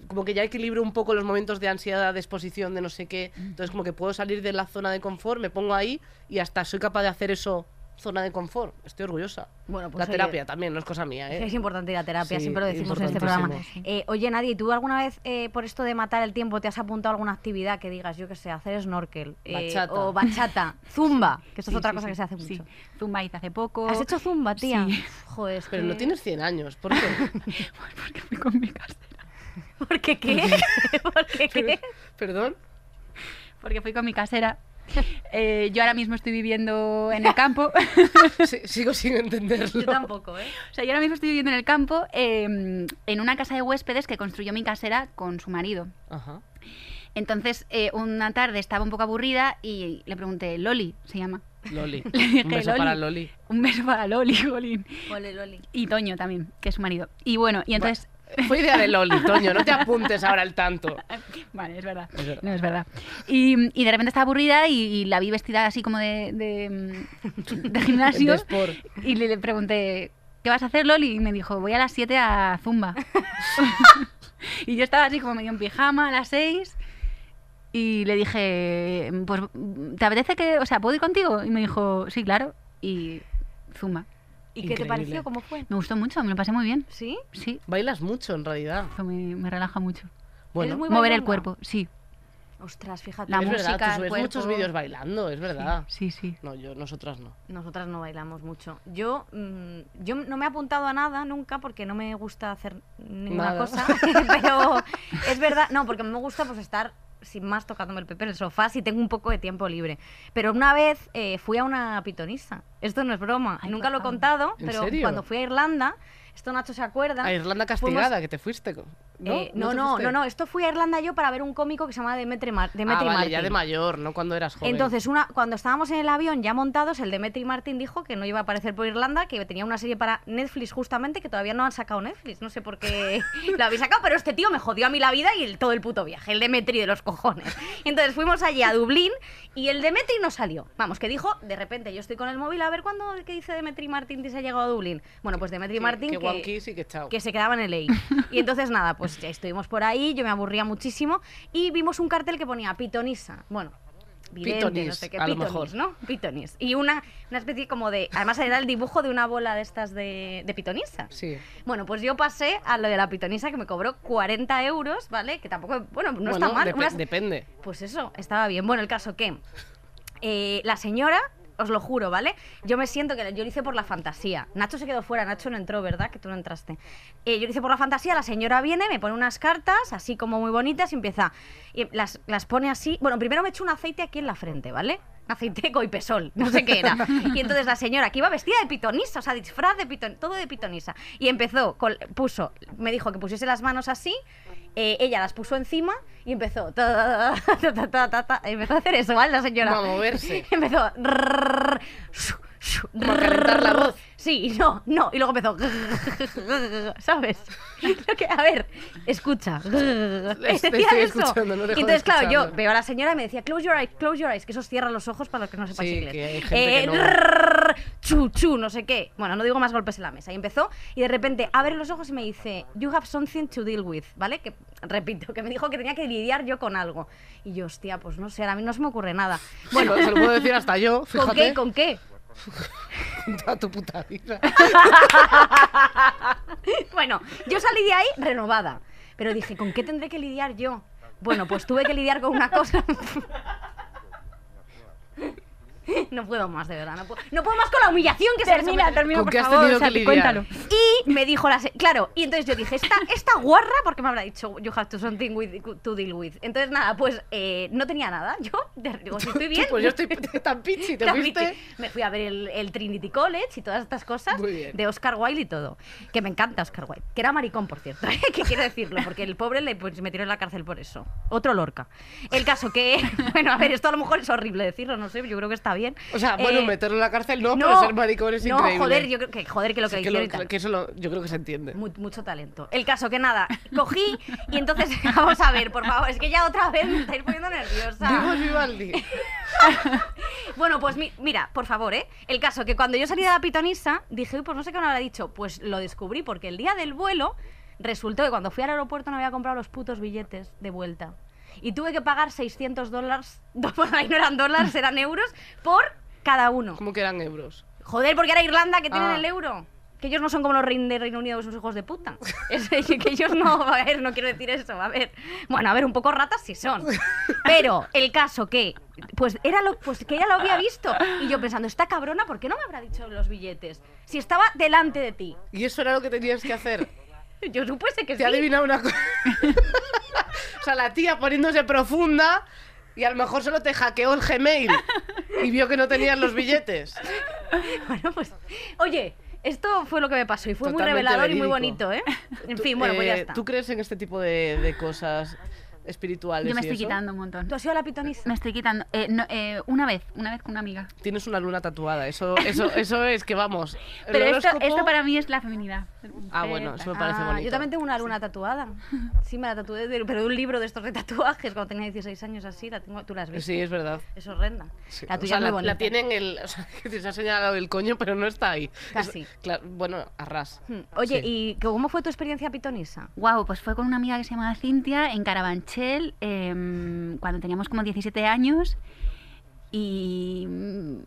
B: como que ya equilibro un poco los momentos de ansiedad, de exposición, de no sé qué. Entonces, como que puedo salir de la zona de confort, me pongo ahí y hasta soy capaz de hacer eso zona de confort. Estoy orgullosa.
C: Bueno, pues
B: La
C: oye,
B: terapia también, no es cosa mía, ¿eh?
C: Es importante ir a terapia,
B: Sí,
C: siempre lo decimos en este programa. Eh, oye, Nadie, ¿tú alguna vez eh, por esto de matar el tiempo te has apuntado a alguna actividad que digas, yo qué sé, hacer snorkel eh,
B: Bachata.
C: o bachata, *laughs* zumba, que esto
D: Sí,
C: es otra
D: sí,
C: cosa
D: sí,
C: que se hace
D: sí.
C: mucho?
D: Zumba hice hace poco.
C: ¿Has hecho zumba, tía?
D: Sí.
C: Joder, es
B: Pero
C: que-
B: no tienes 100 años, ¿por qué? *laughs*
D: Porque fui con mi casera.
C: ¿Por qué qué? *laughs* ¿Por qué qué?
B: ¿Perdón?
D: Porque fui con mi casera. *laughs* Eh, yo ahora mismo estoy viviendo en el campo. *laughs*
B: Sí, sigo sin entenderlo.
C: Yo tampoco, ¿eh?
D: O sea, yo ahora mismo estoy viviendo en el campo eh, en una casa de huéspedes que construyó mi casera con su marido.
B: Ajá.
D: Entonces, eh, una tarde estaba un poco aburrida y le pregunté, Loli, se llama.
B: Loli. *laughs*
D: Le dije,
B: Un beso para Loli.
D: Un beso para Loli, Jolín.
C: Ole, Loli.
D: Y Toño también, que es su marido. Y bueno, y entonces...
B: Fue idea de Loli, Toño, no te apuntes ahora al tanto. *laughs*
D: Vale, es verdad.
B: Es verdad.
D: No, es verdad. Y, y de repente estaba aburrida y, y la vi vestida así como de, de, mm, *laughs* de gimnasio.
B: De.
D: Y le, le pregunté, ¿qué vas a hacer, Loli? Y me dijo, voy a las 7 a Zumba. *laughs* y yo estaba así como medio en pijama a las 6. Y le dije, pues, ¿te apetece que, o sea, ¿puedo ir contigo? Y me dijo, sí, claro. Y Zumba.
C: ¿Y qué te pareció? ¿Cómo fue?
D: Me gustó mucho, me lo pasé muy bien.
C: ¿Sí?
D: Sí,
B: Bailas mucho, en realidad.
D: eso me, me relaja mucho.
B: Bueno,
C: muy
D: Mover el cuerpo, sí.
C: Ostras, fíjate.
D: La
B: es verdad,
D: música,
B: tú
D: el
B: subes
D: cuerpo.
B: muchos vídeos bailando, es verdad.
D: Sí, sí.
B: No, yo, nosotras no.
C: Nosotras no bailamos mucho. Yo, mm, yo no me he apuntado a nada nunca porque no me gusta hacer ninguna
B: Nada.
C: cosa. *laughs* pero es verdad, no, porque me gusta pues estar sin más tocándome el pepe en el sofá si tengo un poco de tiempo libre. Pero una vez eh, fui a una pitonisa. Esto no es broma.
D: Ay,
C: nunca lo he contado,
B: ¿En
C: pero
B: serio?
C: cuando fui a Irlanda, esto Nacho se acuerda.
B: A Irlanda
C: fuimos-
B: castigada, que te fuiste.
C: Eh, no, no, no, no, esto fui a Irlanda yo para ver un cómico que se llama Demetri, Mar
B: Ah,
C: Demetri
B: vale,
C: Martin.
B: ya de mayor, no cuando eras joven.
C: Entonces, una, cuando estábamos en el avión ya montados, el Demetri Martin dijo que no iba a aparecer por Irlanda, que tenía una serie para Netflix justamente, que todavía no han sacado Netflix. No sé por qué *laughs* lo habéis sacado, pero este tío me jodió a mí la vida y el, todo el puto viaje, el Demetri de los cojones. Entonces fuimos allí a Dublín y el Demetri no salió. Vamos, que dijo, de repente yo estoy con el móvil, a ver cuándo, ¿qué dice Demetri Martin que se ha llegado a Dublín? Bueno, pues Demetri Martin
B: que
C: que,
B: que
C: que se quedaba en LA. Y entonces nada, pues ya estuvimos por ahí, yo me aburría muchísimo y vimos un cartel que ponía pitonisa. Bueno, vidente, no
B: Pitonis,
C: sé qué,
B: a lo
C: pitonis,
B: mejor.
C: ¿no? Pitonis. Y una, una especie como de, además era el dibujo de una bola de estas de, de pitonisa.
B: Sí.
C: Bueno, pues yo pasé a lo de la pitonisa que me cobró 40 euros, ¿vale? Que tampoco, bueno, no está
B: Bueno,
C: mal.
B: depe-
C: unas-
B: depende.
C: pues eso, estaba bien. Bueno, el caso que eh, la señora, os lo juro, ¿vale? Yo me siento que yo lo hice por la fantasía. Nacho se quedó fuera, Nacho no entró, ¿verdad? Que tú no entraste. Eh, yo lo hice por la fantasía, la señora viene, me pone unas cartas, así como muy bonitas, y empieza. Y las, las pone así. Bueno, primero me echó un aceite aquí en la frente, ¿vale? Aceite de coipesol, no sé qué era. Y entonces la señora, que iba vestida de pitonisa, o sea, disfraz de pitonisa, todo de pitonisa. Y empezó, con- puso, me dijo que pusiese las manos así, eh, ella las puso encima y empezó, ta, ta, ta, empezó a hacer eso, ¿vale? La señora.
B: A moverse. *laughs*
C: empezó,
B: Como a calentar la voz.
C: Sí, no, no, y luego empezó, *laughs* ¿sabes? Lo que, a ver, escucha. *laughs*
B: estoy
C: Decía eso.
B: escuchando, no
C: y entonces, claro, yo veo a la señora y me decía, close your eyes, close your eyes, que eso cierra los ojos para los que no sepáis
B: Sí,
C: inglés.
B: que hay gente que no.
C: chu, chu, no sé qué. Bueno, no digo más golpes en la mesa. Y empezó, y de repente abre los ojos y me dice, you have something to deal with, ¿vale? Que, repito, que me dijo que tenía que lidiar yo con algo. Y yo, hostia, pues no sé, a mí no se me ocurre nada.
B: Bueno, se lo puedo decir hasta yo, fíjate.
C: ¿Con qué? ¿Con qué? *laughs*
B: Toda tu puta. *laughs*
C: Bueno, yo salí de ahí renovada. Pero dije, ¿con qué tendré que lidiar yo? Bueno, pues tuve que lidiar con una cosa. *laughs* No puedo más, de verdad. No puedo, no puedo más con la humillación que se me
D: Termina,
C: somete.
D: termina,
B: ¿Con
D: por
B: qué has
D: favor.
B: tenido
D: o sea,
B: que lidiar?
D: cuéntalo.
C: Y me dijo la... se- Claro, y entonces yo dije, esta, esta guarra, porque me habrá dicho, you have to something with, to deal with. Entonces, nada, pues eh, no tenía nada. Yo de- digo, si *laughs* estoy bien...
B: Pues yo estoy *laughs* tan pichi, ¿te fuiste?
C: Me fui a ver el, el Trinity College y todas estas cosas de Oscar Wilde y todo. Que me encanta Oscar Wilde. Que era maricón, por cierto. que quiero decirlo, porque el pobre le pues, metió en la cárcel por eso. Otro Lorca. El caso que... Bueno, a ver, esto a lo mejor es horrible decirlo, no sé, yo creo que está bien.
B: O sea, bueno,
C: Eh,
B: meterlo en la cárcel no, pero ser maricón es
C: no,
B: increíble.
C: joder, yo creo que, joder, que lo que,
B: Sí, que, lo-
C: y tal.
B: que eso lo- yo creo que se entiende.
C: Mu- mucho talento. El caso que nada, cogí y entonces, *laughs* vamos a ver, por favor, es que ya otra vez me estáis poniendo nerviosa.
B: Digo Vivaldi. *laughs*
C: Bueno, pues mi- mira, por favor, ¿eh? El caso que cuando yo salí de la pitonisa, dije, "Uy, pues no sé qué me habrá dicho. Pues lo descubrí porque el día del vuelo resultó que cuando fui al aeropuerto no había comprado los putos billetes de vuelta. Y tuve que pagar 600 dólares, *laughs* bueno, ahí no eran dólares, eran euros, por cada uno.
B: Como que eran euros.
C: Joder, porque era Irlanda que tienen
B: Ah.
C: el euro. Que ellos no son como los de Reino Unido, que son hijos de puta. *laughs* Es que ellos no, a ver, no quiero decir eso, a ver. Bueno, a ver, un poco ratas sí son. *laughs* Pero el caso que, pues era lo, pues que ella lo había visto. Y yo pensando, esta cabrona, ¿por qué no me habrá dicho los billetes? Si estaba delante de ti.
B: Y eso era lo que tenías que hacer.
C: Yo supuse que
B: Te
C: sí.
B: ha adivinado una cosa. O sea, la tía poniéndose profunda y a lo mejor solo te hackeó el Gmail y vio que no tenías los billetes.
C: Bueno, pues, oye, esto fue lo que me pasó y fue muy revelador y muy bonito, ¿eh? En fin, bueno, pues ya
B: eh,
C: está.
B: ¿Tú crees en este tipo de, de cosas espirituales?
D: Yo me
B: y
D: estoy
B: eso?
D: quitando un montón.
C: ¿Tú has sido la pitonisa?
D: Me estoy quitando. eh, no, eh, una vez, una vez con una amiga.
B: Tienes una luna tatuada, eso, *laughs* eso, eso es que vamos. el
D: Pero esto,
B: horóscopo-
D: esto para mí es la feminidad.
B: Ah, bueno, eso me parece
C: Ah,
B: bonito.
C: Yo también tengo una luna tatuada. *laughs* Sí, me la tatué, de- pero de un libro de estos de tatuajes cuando tenía 16 años así, la tengo, tú la has visto.
B: Sí, es verdad.
C: Es horrenda.
B: Sí.
C: La
B: O
C: tuya
B: sea,
C: es muy
B: la,
C: bonita.
B: la tiene en el. O sea, *laughs* que se ha señalado el coño, pero no está ahí. Es-
C: Casi.
B: claro, bueno, a ras.
C: Hmm. Oye,
B: Sí.
C: ¿y cómo fue tu experiencia pitonisa?
D: Wow, pues fue con una amiga que se llamaba Cintia en Carabanchel em, cuando teníamos como 17 años y mm,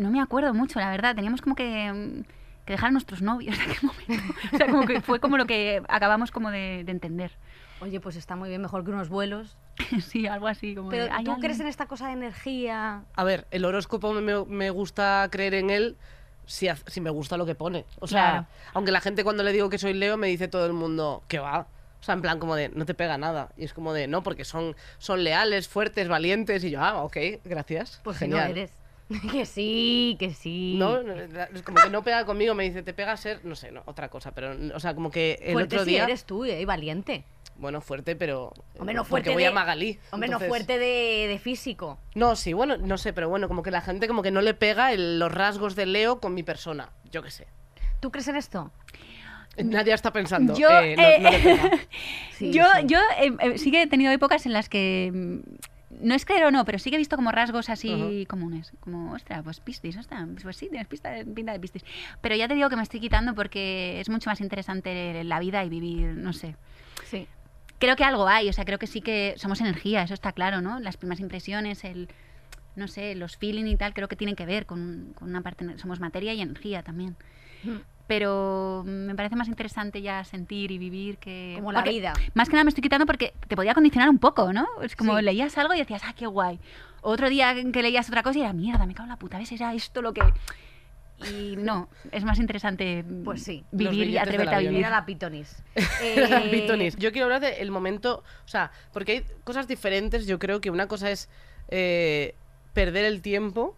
D: no me acuerdo mucho, la verdad. Teníamos como que, mm, que dejar a nuestros novios *laughs* en aquel momento. O sea, como que fue como lo que acabamos como de, de entender.
C: Oye, pues está muy bien, mejor que unos vuelos. *laughs*
D: sí, algo así. Como
C: Pero
D: de, ¿hay
C: ¿tú crees en
D: alguien?
C: esta cosa de energía?
B: A ver, el horóscopo me, me gusta creer en él si, si me gusta lo que pone. O sea,
D: Claro.
B: aunque la gente cuando le digo que soy Leo me dice todo el mundo que va. O sea, en plan como de, no te pega nada. Y es como de, no, porque son, son leales, fuertes, valientes. Y yo, ah, ok, gracias.
C: Pues si
B: Genial.
C: no eres. *laughs* que sí, que sí.
B: No, no, es como que no pega conmigo, me dice, te pega ser, no sé, no, otra cosa, pero, o sea, como que el
C: Fuerte
B: otro
C: sí
B: día,
C: eres tú, ¿eh? Y valiente.
B: bueno, fuerte, pero,
C: Hombre, no
B: porque
C: fuerte
B: voy
C: de...
B: a Magalí.
C: Hombre, no
B: entonces-
C: fuerte de, de físico.
B: No, sí, bueno, no sé, pero bueno, como que la gente como que no le pega el- los rasgos de Leo con mi persona, yo qué sé.
C: ¿Tú crees en esto?
B: Nadie está pensando,
D: Yo,
B: eh, no,
D: eh,
B: no. *laughs*
C: Sí,
D: yo
C: sí.
D: yo eh, eh, sí que he tenido épocas en las que mm, no es creer o no, pero sí que he visto como rasgos así comunes. Como, ostras, pues pistis, ostras, pues sí, tienes pista de- pinta de pistis. Pero ya te digo que me estoy quitando porque es mucho más interesante la vida y vivir, no sé.
C: Sí.
D: Creo que algo hay, o sea, creo que sí que somos energía, eso está claro, ¿no? Las primeras impresiones, el, no sé, los feeling y tal, creo que tienen que ver con, con una parte, somos materia y energía también.
C: Mm.
D: Pero me parece más interesante ya sentir y vivir que...
C: Como la
D: porque-
C: vida.
D: Más que nada me estoy quitando porque te podía condicionar un poco, ¿no? Es como
C: Sí.
D: leías algo y decías, ah, qué guay. Otro día que leías otra cosa y era, mierda, me cago en la puta, ¿ves? Era esto lo que... Y no, es más interesante
C: Pues sí.
D: Vivir y atreverte a vivir.
C: Mira la pitonis. *laughs* Eh,
B: Bitonis. Yo quiero hablar del momento, o sea, porque hay cosas diferentes, yo creo que una cosa es eh, perder el tiempo,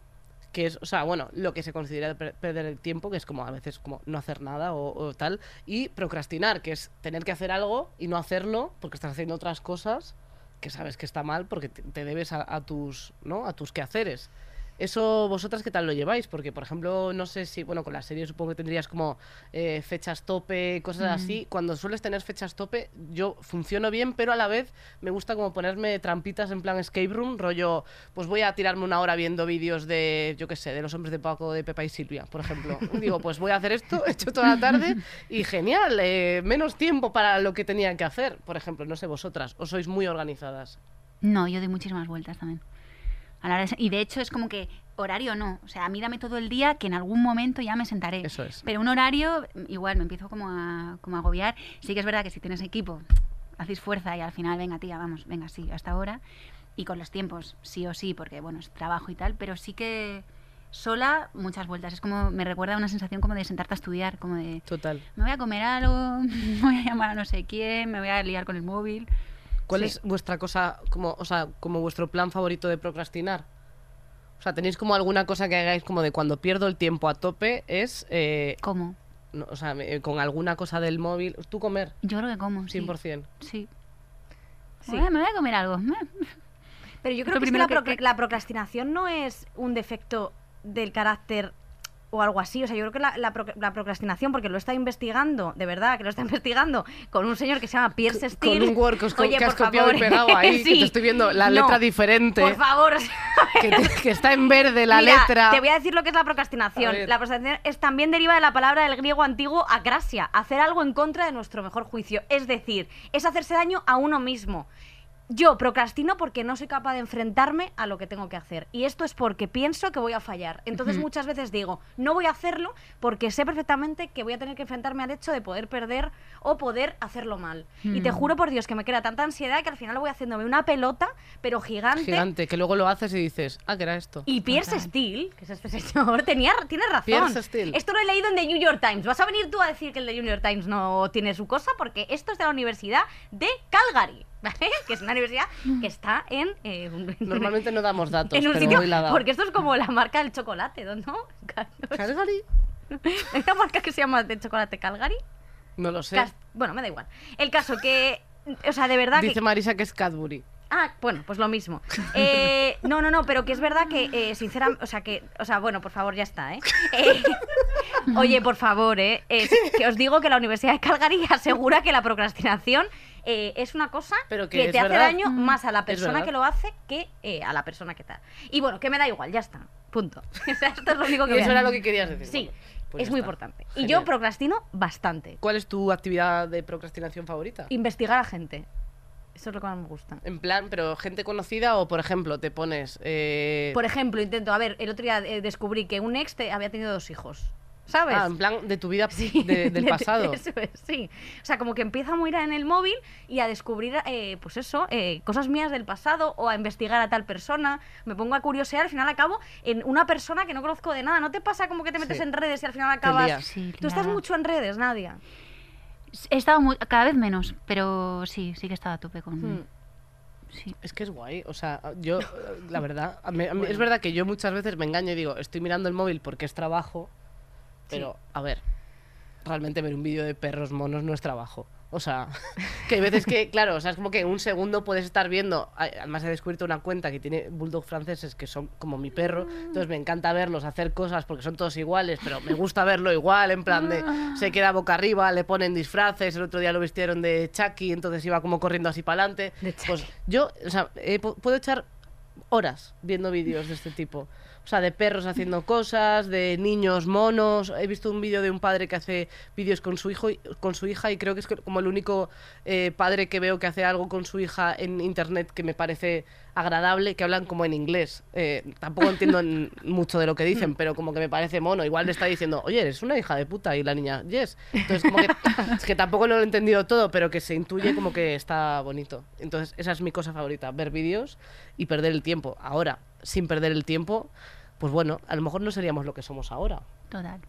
B: que es, o sea, bueno, lo que se considera per- perder el tiempo, que es como a veces como no hacer nada o, tal, y procrastinar, que es tener que hacer algo y no hacerlo porque estás haciendo otras cosas que sabes que está mal porque te, debes a tus, ¿no? A tus quehaceres. Eso vosotras qué tal lo lleváis? Porque, por ejemplo, no sé si, bueno, con la serie supongo que tendrías como eh, fechas tope, cosas así. Cuando sueles tener fechas tope, yo funciono bien, pero a la vez me gusta como ponerme trampitas en plan escape room, rollo, pues voy a tirarme una hora viendo vídeos de, yo qué sé, de los hombres de Paco, de Pepa y Silvia, por ejemplo. *laughs* Digo, pues voy a hacer esto, *laughs* he hecho toda la tarde y genial, eh, menos tiempo para lo que tenía que hacer, por ejemplo, no sé vosotras, o sois muy organizadas.
D: No, yo doy muchísimas vueltas también. A la hora de- y de hecho es como que horario no. O sea, a mí dame todo el día que en algún momento ya me sentaré.
B: Eso es.
D: Pero un horario, igual, me empiezo como a, como a agobiar. Sí que es verdad que si tienes equipo, hacéis fuerza y al final, venga tía, vamos, venga, sí, hasta ahora. Y con los tiempos, sí o sí, porque bueno, es trabajo y tal, pero sí que sola muchas vueltas. Es como, me recuerda a una sensación como de sentarte a estudiar, como de,
B: Total.
D: me voy a comer algo, *laughs* me voy a llamar a no sé quién, me voy a liar con el móvil.
B: ¿Cuál
D: Sí.
B: es vuestra cosa, como, o sea, como vuestro plan favorito de procrastinar? O sea, ¿tenéis como alguna cosa que hagáis como de cuando pierdo el tiempo a tope es, eh,
D: ¿Cómo?
B: no, o sea, me- con alguna cosa del móvil, tú comer,
D: Yo creo que como, sí.
B: 100%.
D: Sí.
C: Sí.
D: Bueno, me voy a comer algo. *laughs*
C: Pero yo creo que, es que la procrastinación no es un defecto del carácter o algo así. O sea, yo creo que la, la pro- la procrastinación, porque lo está investigando, de verdad, que lo está *laughs* investigando con un señor que se llama Pierce Steele.
B: Con un Word que,
C: Oye,
B: que has copiado y
C: favor.
B: pegado ahí, *laughs* que te estoy viendo la
C: No,
B: letra diferente,
C: Por favor. *laughs*
B: que, te- que está en verde la
C: Mira,
B: letra.
C: Te voy a decir lo que es la procrastinación. La procrastinación es también deriva de la palabra del griego antiguo acrasia, hacer algo en contra de nuestro mejor juicio. Es decir, es hacerse daño a uno mismo. Yo procrastino porque no soy capaz de enfrentarme a lo que tengo que hacer. Y esto es porque pienso que voy a fallar. Entonces muchas veces digo, no voy a hacerlo porque sé perfectamente que voy a tener que enfrentarme al hecho de poder perder o poder hacerlo mal. Y te
D: Mm.
C: juro por Dios que me crea tanta ansiedad que al final voy haciéndome una pelota, pero gigante.
B: Gigante, que luego lo haces y dices, ah, que era esto.
C: Y Pierce
D: Total.
C: Steele, que es este señor, *laughs* tenía, tiene razón.
B: Pierce Steele.
C: Esto lo he leído en The New York Times. ¿Vas a venir tú a decir que el The New York Times no tiene su cosa? Porque esto es de la Universidad de Calgary, ¿vale? Que es una universidad que está en... eh,
B: Normalmente no damos datos,
C: en un
B: pero
C: sitio...
B: hoy la he dado.
C: Porque esto es como la marca del chocolate, ¿no? *laughs*
B: ¿Calgary?
C: ¿Hay una marca que se llama de chocolate Calgary?
B: No lo sé.
C: Cas- Bueno, me da igual. El caso que... O sea, de verdad que...
B: Dice Marisa que es Cadbury.
C: Ah, bueno, pues lo mismo. Eh, *laughs* no, no, no, pero que es verdad que, eh, sinceramente, o sea, que, o sea, bueno, por favor, ya está, ¿eh? *laughs* Eh, oye, por favor. Eh, que os digo que la Universidad de Calgary asegura que la procrastinación eh, es una cosa
B: Pero que
C: te hace
B: verdad.
C: daño más a la persona que lo hace que eh, a la persona que tal. Y bueno, que me da igual, ya está, punto. *laughs* O sea, esto es lo único que
B: Y eso era lo que querías decir.
C: Sí,
B: Bueno, pues
C: es muy
B: está.
C: importante. Y yo procrastino bastante.
B: ¿Cuál es tu actividad de procrastinación favorita?
C: Investigar a gente. Eso es lo que más me gusta.
B: En plan, pero gente conocida o, por ejemplo, te pones... eh,
C: Por ejemplo, intento, a ver, el otro día eh, descubrí que un ex te- había tenido dos hijos. ¿Sabes?
B: Ah, en plan de tu vida *laughs*
C: Sí,
B: de- del
C: de-
B: pasado.
C: Eso es, sí. O sea, como que empiezo a mirar en el móvil y a descubrir, eh, pues eso, eh, cosas mías del pasado o a investigar a tal persona. Me pongo a curiosear, al final acabo en una persona que no conozco de nada. ¿No te pasa como que te metes
B: Sí.
C: en redes y al final acabas...
D: Sí,
C: Tú estás mucho en redes, Nadia.
D: He estado muy- cada vez menos, pero sí, sí que he estado a tope con...
C: Hmm.
D: Sí.
B: Es que es guay, o sea, yo, *laughs* la verdad, a mí- a mí- es verdad que yo muchas veces me engaño y digo, estoy mirando el móvil porque es trabajo, pero, a ver, realmente ver un vídeo de perros monos no es trabajo. O sea, *laughs* que hay veces que, claro, o sea, es como que en un segundo puedes estar viendo, además he descubierto una cuenta que tiene bulldog franceses que son como mi perro, entonces me encanta verlos hacer cosas porque son todos iguales, pero me gusta verlo igual, en plan de, se queda boca arriba, le ponen disfraces, el otro día lo vistieron de Chucky, entonces iba como corriendo así para adelante. Pues yo, o sea, eh, pu- puedo echar horas viendo vídeos de este tipo. O sea, de perros haciendo cosas, de niños monos. He visto un vídeo de un padre que hace vídeos con su hijo, con su hija, y creo que es como el único eh, padre que veo que hace algo con su hija en internet que me parece agradable, que hablan como en inglés. Eh, tampoco entiendo en- mucho de lo que dicen, pero como que me parece mono. Igual le está diciendo, oye, eres una hija de puta, y la niña, yes. Entonces, como que, es que tampoco lo he entendido todo, pero que se intuye como que está bonito. Entonces, esa es mi cosa favorita, ver vídeos y perder el tiempo. Ahora, sin perder el tiempo, pues bueno, a lo mejor no seríamos lo que somos ahora.
D: Total.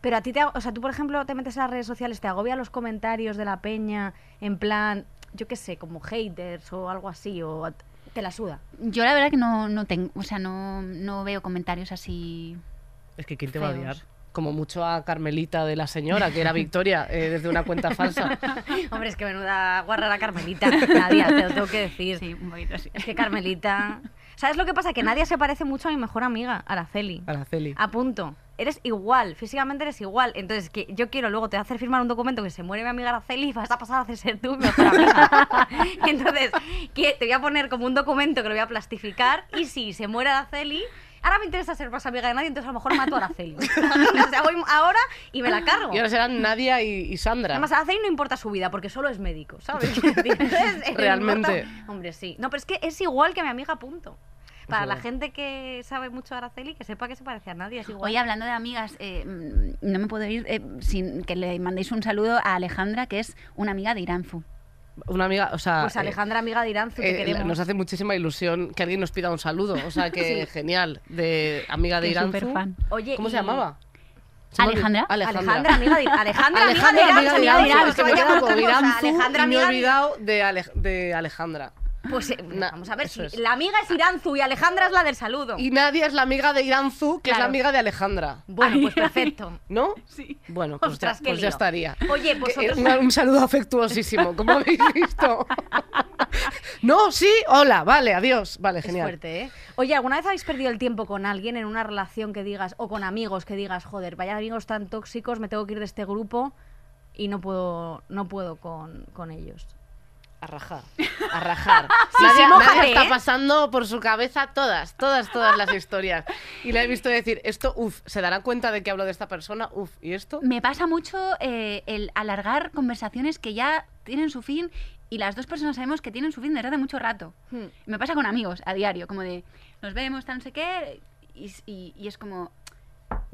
C: Pero a ti, te, o sea, tú por ejemplo te metes en las redes sociales, te agobia los comentarios de la peña, en plan, yo qué sé, como haters o algo así, o te la suda.
D: Yo la verdad que no, no tengo, o sea, no, no veo comentarios así.
B: Es que ¿quién te va a odiar? Como mucho a Carmelita de la señora, que era Victoria, eh, desde una cuenta falsa. *laughs*
C: Hombre, es que menuda guarra la Carmelita, Nadia, te lo tengo que decir.
D: Sí, un poquito así.
C: Es que Carmelita... ¿Sabes lo que pasa? Que *laughs* Nadia se parece mucho a mi mejor amiga, Araceli.
B: Araceli.
C: A punto. Eres igual, físicamente eres igual. Entonces, que yo quiero luego te hacer firmar un documento que se muere mi amiga Araceli y vas a pasar a ser tú mi mejor amiga. *laughs* Entonces, que te voy a poner como un documento que lo voy a plastificar y si se muere Araceli, ahora me interesa ser más amiga de nadie, entonces a lo mejor mato a Araceli. *laughs* o sea, voy ahora y me la cargo.
B: Y ahora serán Nadia y, y Sandra.
C: Además, a Araceli no importa su vida porque solo es médico, ¿sabes? *laughs* Entonces, eh,
B: Realmente.
C: importa- Hombre, sí. No, pero es que es igual que mi amiga, punto. Para la gente que sabe mucho de Araceli, que sepa que se parece a nadie, es igual.
D: Oye, hablando de amigas, eh, mm, no me puedo ir eh, sin que le mandéis un saludo a Alejandra, que es una amiga de Iranzu.
B: Una amiga, o sea...
C: Pues
B: eh,
C: Alejandra, amiga de Iranzu, te
B: eh,
C: queremos.
B: nos hace muchísima ilusión que alguien nos pida un saludo. O sea que *laughs* genial. De amiga de.
C: Oye,
B: ¿Cómo
C: y-
B: se llamaba?
D: Alejandra.
C: Alejandra, amiga de Alejandra,
B: Alejandra,
C: amiga de Iranzu,
B: Iranzu.
C: amiga
B: Es que
C: de Iranzu,
B: Iranzu
C: Alejandra,
B: y me he
C: amiga de-
B: olvidado de, Ale- de Alejandra.
C: Pues eh,
B: Na-
C: vamos a ver
B: eso
C: si
B: es.
C: la amiga es Iranzu y Alejandra es la del saludo.
B: Y Nadia es la amiga de Iranzu, que es la
C: Claro.
B: amiga de Alejandra.
C: Bueno, pues perfecto. *laughs*
B: ¿No? Sí. Bueno, pues,
C: Ostras,
B: ya,
C: qué
B: pues ya
C: lío.
B: estaría.
C: Oye,
B: Que-
C: vosotros-
B: un, un saludo afectuosísimo, como habéis visto. *laughs* no, sí, hola, vale, adiós. Vale,
C: Es
B: genial.
C: fuerte, ¿eh? Oye, ¿alguna vez habéis perdido el tiempo con alguien en una relación que digas, o con amigos que digas, joder, vaya amigos tan tóxicos, me tengo que ir de este grupo y no puedo, no puedo con, con ellos?
B: A rajar. A rajar. *laughs*
C: Sí,
B: Nadia,
C: sí, mójate,
B: Nadia está pasando por su cabeza todas, todas, todas las historias. Y la he visto decir, esto, uff, ¿se dará cuenta de que hablo de esta persona? Uff, ¿y esto?
D: Me pasa mucho eh, el alargar conversaciones que ya tienen su fin y las dos personas sabemos que tienen su fin desde hace mucho rato.
C: Hmm.
D: Me pasa con amigos a diario, como de nos vemos, tal, no sé qué, y, y- y es como,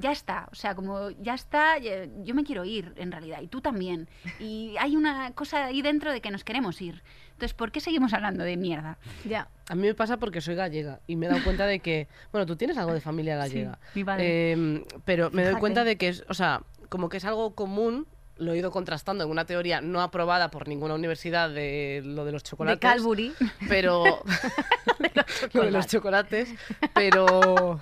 D: ya está, o sea, como ya está, ya- yo me quiero ir en realidad, y tú también. Y hay una cosa ahí dentro de que nos queremos ir. Entonces, ¿por qué seguimos hablando de mierda?
C: Ya.
B: A mí me pasa porque soy gallega y me he dado *laughs* cuenta de que, bueno, tú tienes algo de familia gallega,
D: mi padre.
B: Eh, pero me doy cuenta de que es, o sea, como que es algo común, lo he ido contrastando en una teoría no aprobada por ninguna universidad de lo de los
C: De
B: chocolates.
C: Calbury.
B: pero *laughs* *laughs* lo de los chocolates pero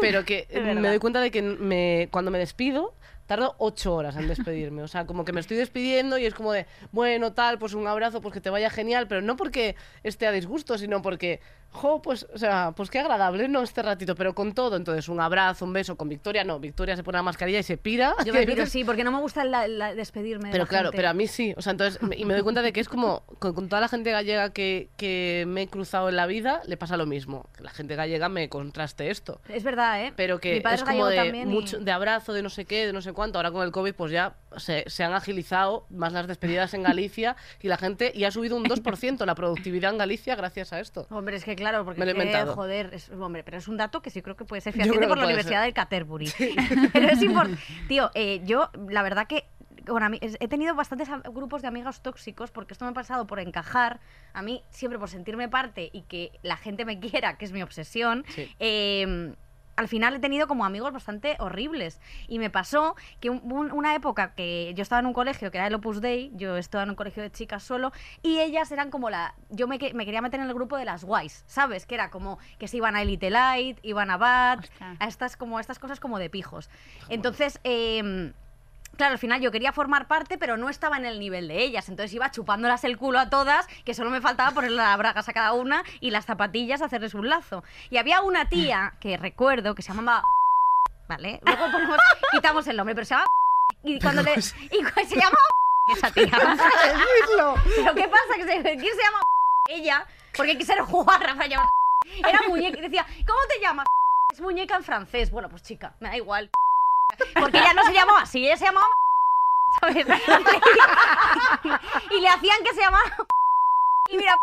B: pero que me doy cuenta de que me, cuando me despido tardo ocho horas en despedirme o sea como que me estoy despidiendo y es como de bueno tal pues un abrazo pues que te vaya genial pero no porque esté a disgusto sino porque jo pues o sea pues qué agradable no este ratito pero con todo entonces un abrazo un beso con Victoria no Victoria se pone la mascarilla y se pira
C: Yo *laughs* me pido sí, porque no me gusta la- la- despedirme. de
B: pero
C: la
B: claro,
C: gente.
B: pero a mí sí. O sea, entonces, y me doy cuenta de que es como con, con toda la gente gallega que, que me he cruzado en la vida, le pasa lo mismo. Que la gente gallega me contraste esto.
C: Es verdad, ¿eh?
B: Pero
C: Mi
B: que
C: padre
B: es como de,
C: y-
B: de abrazo, de no sé qué, de no sé cuánto. Ahora con el COVID, pues ya se, se han agilizado más las despedidas en Galicia y la gente, y ha subido un 2% la productividad en Galicia gracias a esto.
C: Hombre, es que claro, porque
B: Me lo he
C: que, joder, es, hombre, pero es un dato que sí creo que puede ser
B: creo
C: por la Universidad
B: ser.
C: del Canterbury. *laughs* pero es importante. Tío, eh, yo la verdad que es- he tenido bastantes grupos de amigos tóxicos porque esto me ha pasado por encajar, a mí siempre por sentirme parte y que la gente me *laughs* quiera, que es mi obsesión.
B: Sí.
C: eh, al final he tenido como amigos bastante horribles. Y me pasó que un- un- una época que yo estaba en un colegio que era el Opus Dei, yo estaba en un colegio de chicas solo, y ellas eran como la. Yo me, que- me quería meter en el grupo de las guays, ¿sabes? Que era como que se iban a Elite Light, iban a Bat, a estas, como, a estas cosas como de pijos. Entonces. em, Claro, al final yo quería formar parte, pero no estaba en el nivel de ellas. Entonces iba chupándolas el culo a todas, que solo me faltaba ponerle las bragas a cada una y las zapatillas hacerles un lazo. Y había una tía que recuerdo que se llamaba. *laughs* ¿Vale? Luego ponemos, quitamos el nombre, pero se llama. *laughs* Y cuando le. Y se llama. *laughs* Esa tía. Pero ¿qué pasa? Que se, ¿Quién se llama? Ella. Porque quise jugar para llamar. Era muñeca. Y decía, ¿cómo te llamas? Es muñeca en francés. Bueno, pues chica, me da igual. Porque ella no se llamaba así, ella se llamaba. ¿Sabes? Y le hacían que se llamara. Y mira,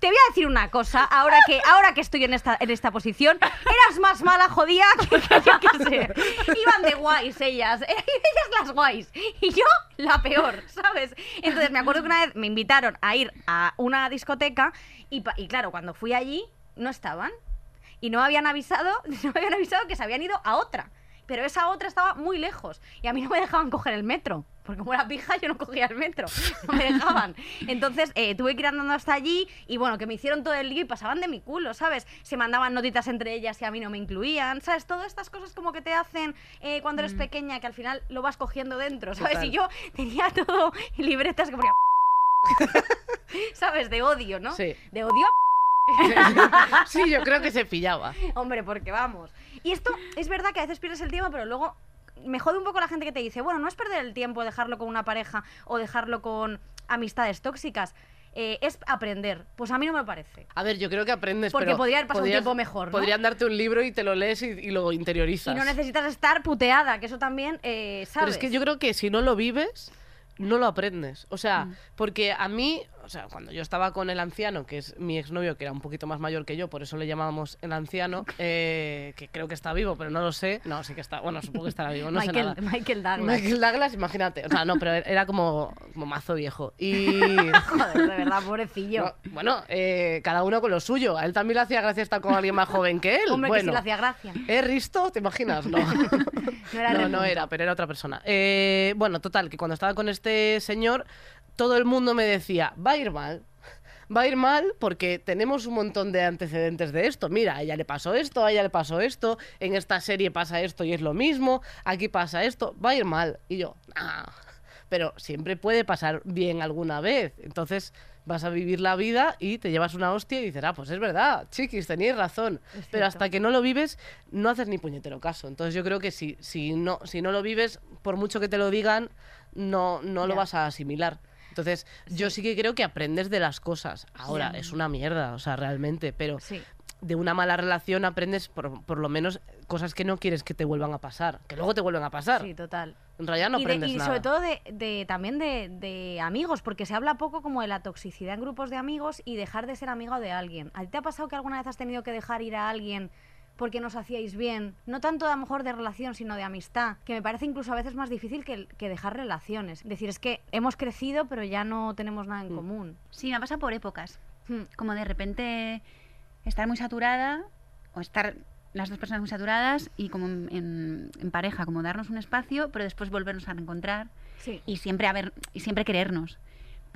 C: te voy a decir una cosa, ahora que, ahora que estoy en esta, en esta posición, eras más mala jodida que, que yo qué sé. Iban de guays ellas, *laughs* ellas las guays, y yo la peor, ¿sabes? Entonces me acuerdo que una vez me invitaron a ir a una discoteca y, y claro, cuando fui allí no estaban y no habían avisado, *laughs* no habían avisado que se habían ido a otra. Pero esa otra estaba muy lejos y a mí no me dejaban coger el metro. Porque como era pija, yo no cogía el metro. *laughs* No me dejaban. Entonces eh, tuve que ir andando hasta allí y bueno, que me hicieron todo el lío y pasaban de mi culo, ¿sabes? Se mandaban notitas entre ellas y a mí no me incluían, ¿sabes? Todas estas cosas como que te hacen eh, cuando eres pequeña que al final lo vas cogiendo dentro, ¿sabes?
B: Total.
C: Y yo tenía todo *laughs* libretas que ponía... *laughs* ¿Sabes? De odio, ¿no?
B: Sí.
C: De odio
B: Sí, yo creo que se pillaba.
C: Hombre, porque vamos. Y esto es verdad que a veces pierdes el tiempo, pero luego me jode un poco la gente que te dice, bueno, no es perder el tiempo dejarlo con una pareja o dejarlo con amistades tóxicas. eh, es aprender. Pues a mí no me parece.
B: A ver, yo creo que aprendes,
C: Porque
B: pero
C: podría haber pasado un tiempo mejor, ¿no?
B: Podrían darte un libro y te lo lees y, y lo interiorizas.
C: Y no necesitas estar puteada, que eso también, eh, ¿sabes?
B: Pero es que yo creo que si no lo vives, no lo aprendes. O sea,
C: Mm.
B: porque a mí, o sea, cuando yo estaba con el anciano, que es mi exnovio, que era un poquito más mayor que yo, por eso le llamábamos el anciano, *laughs* eh, que creo que está vivo, pero no lo sé. No, sí que está, bueno, supongo que estará vivo, no sé
C: Michael,
B: nada.
C: Michael Douglas.
B: Michael Douglas, imagínate. O sea, no, pero era como, como mazo viejo. Y. *laughs*
C: Joder, de verdad, pobrecillo.
B: No, bueno, eh, cada uno con lo suyo. A él también le hacía gracia estar con alguien más joven que él.
C: Hombre, que sí
B: bueno.
C: le hacía gracia.
B: ¿Eh, Risto? ¿Te imaginas? No. *laughs*
C: No era
B: no, no era, pero era otra persona. Eh, bueno, total, que cuando estaba con este señor, todo el mundo me decía, va a ir mal. Va a ir mal porque tenemos un montón de antecedentes de esto. Mira, a ella le pasó esto, a ella le pasó esto, en esta serie pasa esto y es lo mismo, aquí pasa esto, va a ir mal. Y yo, nah. Pero siempre puede pasar bien alguna vez. Entonces vas a vivir la vida y te llevas una hostia y dices, ah, pues es verdad, chiquis, tenéis razón. Pero hasta que no lo vives, no haces ni puñetero caso. Entonces yo creo que si, si, no, si no lo vives, por mucho que te lo digan, no, no lo vas a asimilar. Entonces, yo sí que creo que aprendes de las cosas. Ahora, es una mierda, o sea, realmente, pero
C: Sí.
B: de una mala relación aprendes por, por lo menos cosas que no quieres que te vuelvan a pasar, que luego te vuelvan a pasar.
C: Sí, total.
B: En realidad no
C: y de-
B: aprendes
C: y
B: nada.
C: sobre todo de, de- también de, de amigos, porque se habla poco como de la toxicidad en grupos de amigos y dejar de ser amigo de alguien. ¿A ti te ha pasado que alguna vez has tenido que dejar ir a alguien porque nos hacíais bien? No tanto a lo mejor de relación, sino de amistad, que me parece incluso a veces más difícil que, que dejar relaciones. Es decir, es que hemos crecido pero ya no tenemos nada en
B: Mm.
C: común.
D: Sí, me pasa por épocas.
C: Hmm.
D: Como de repente estar muy saturada o estar las dos personas muy saturadas y como en, en- en pareja, como darnos un espacio, pero después volvernos a reencontrar
C: Sí.
D: y siempre haber y siempre querernos.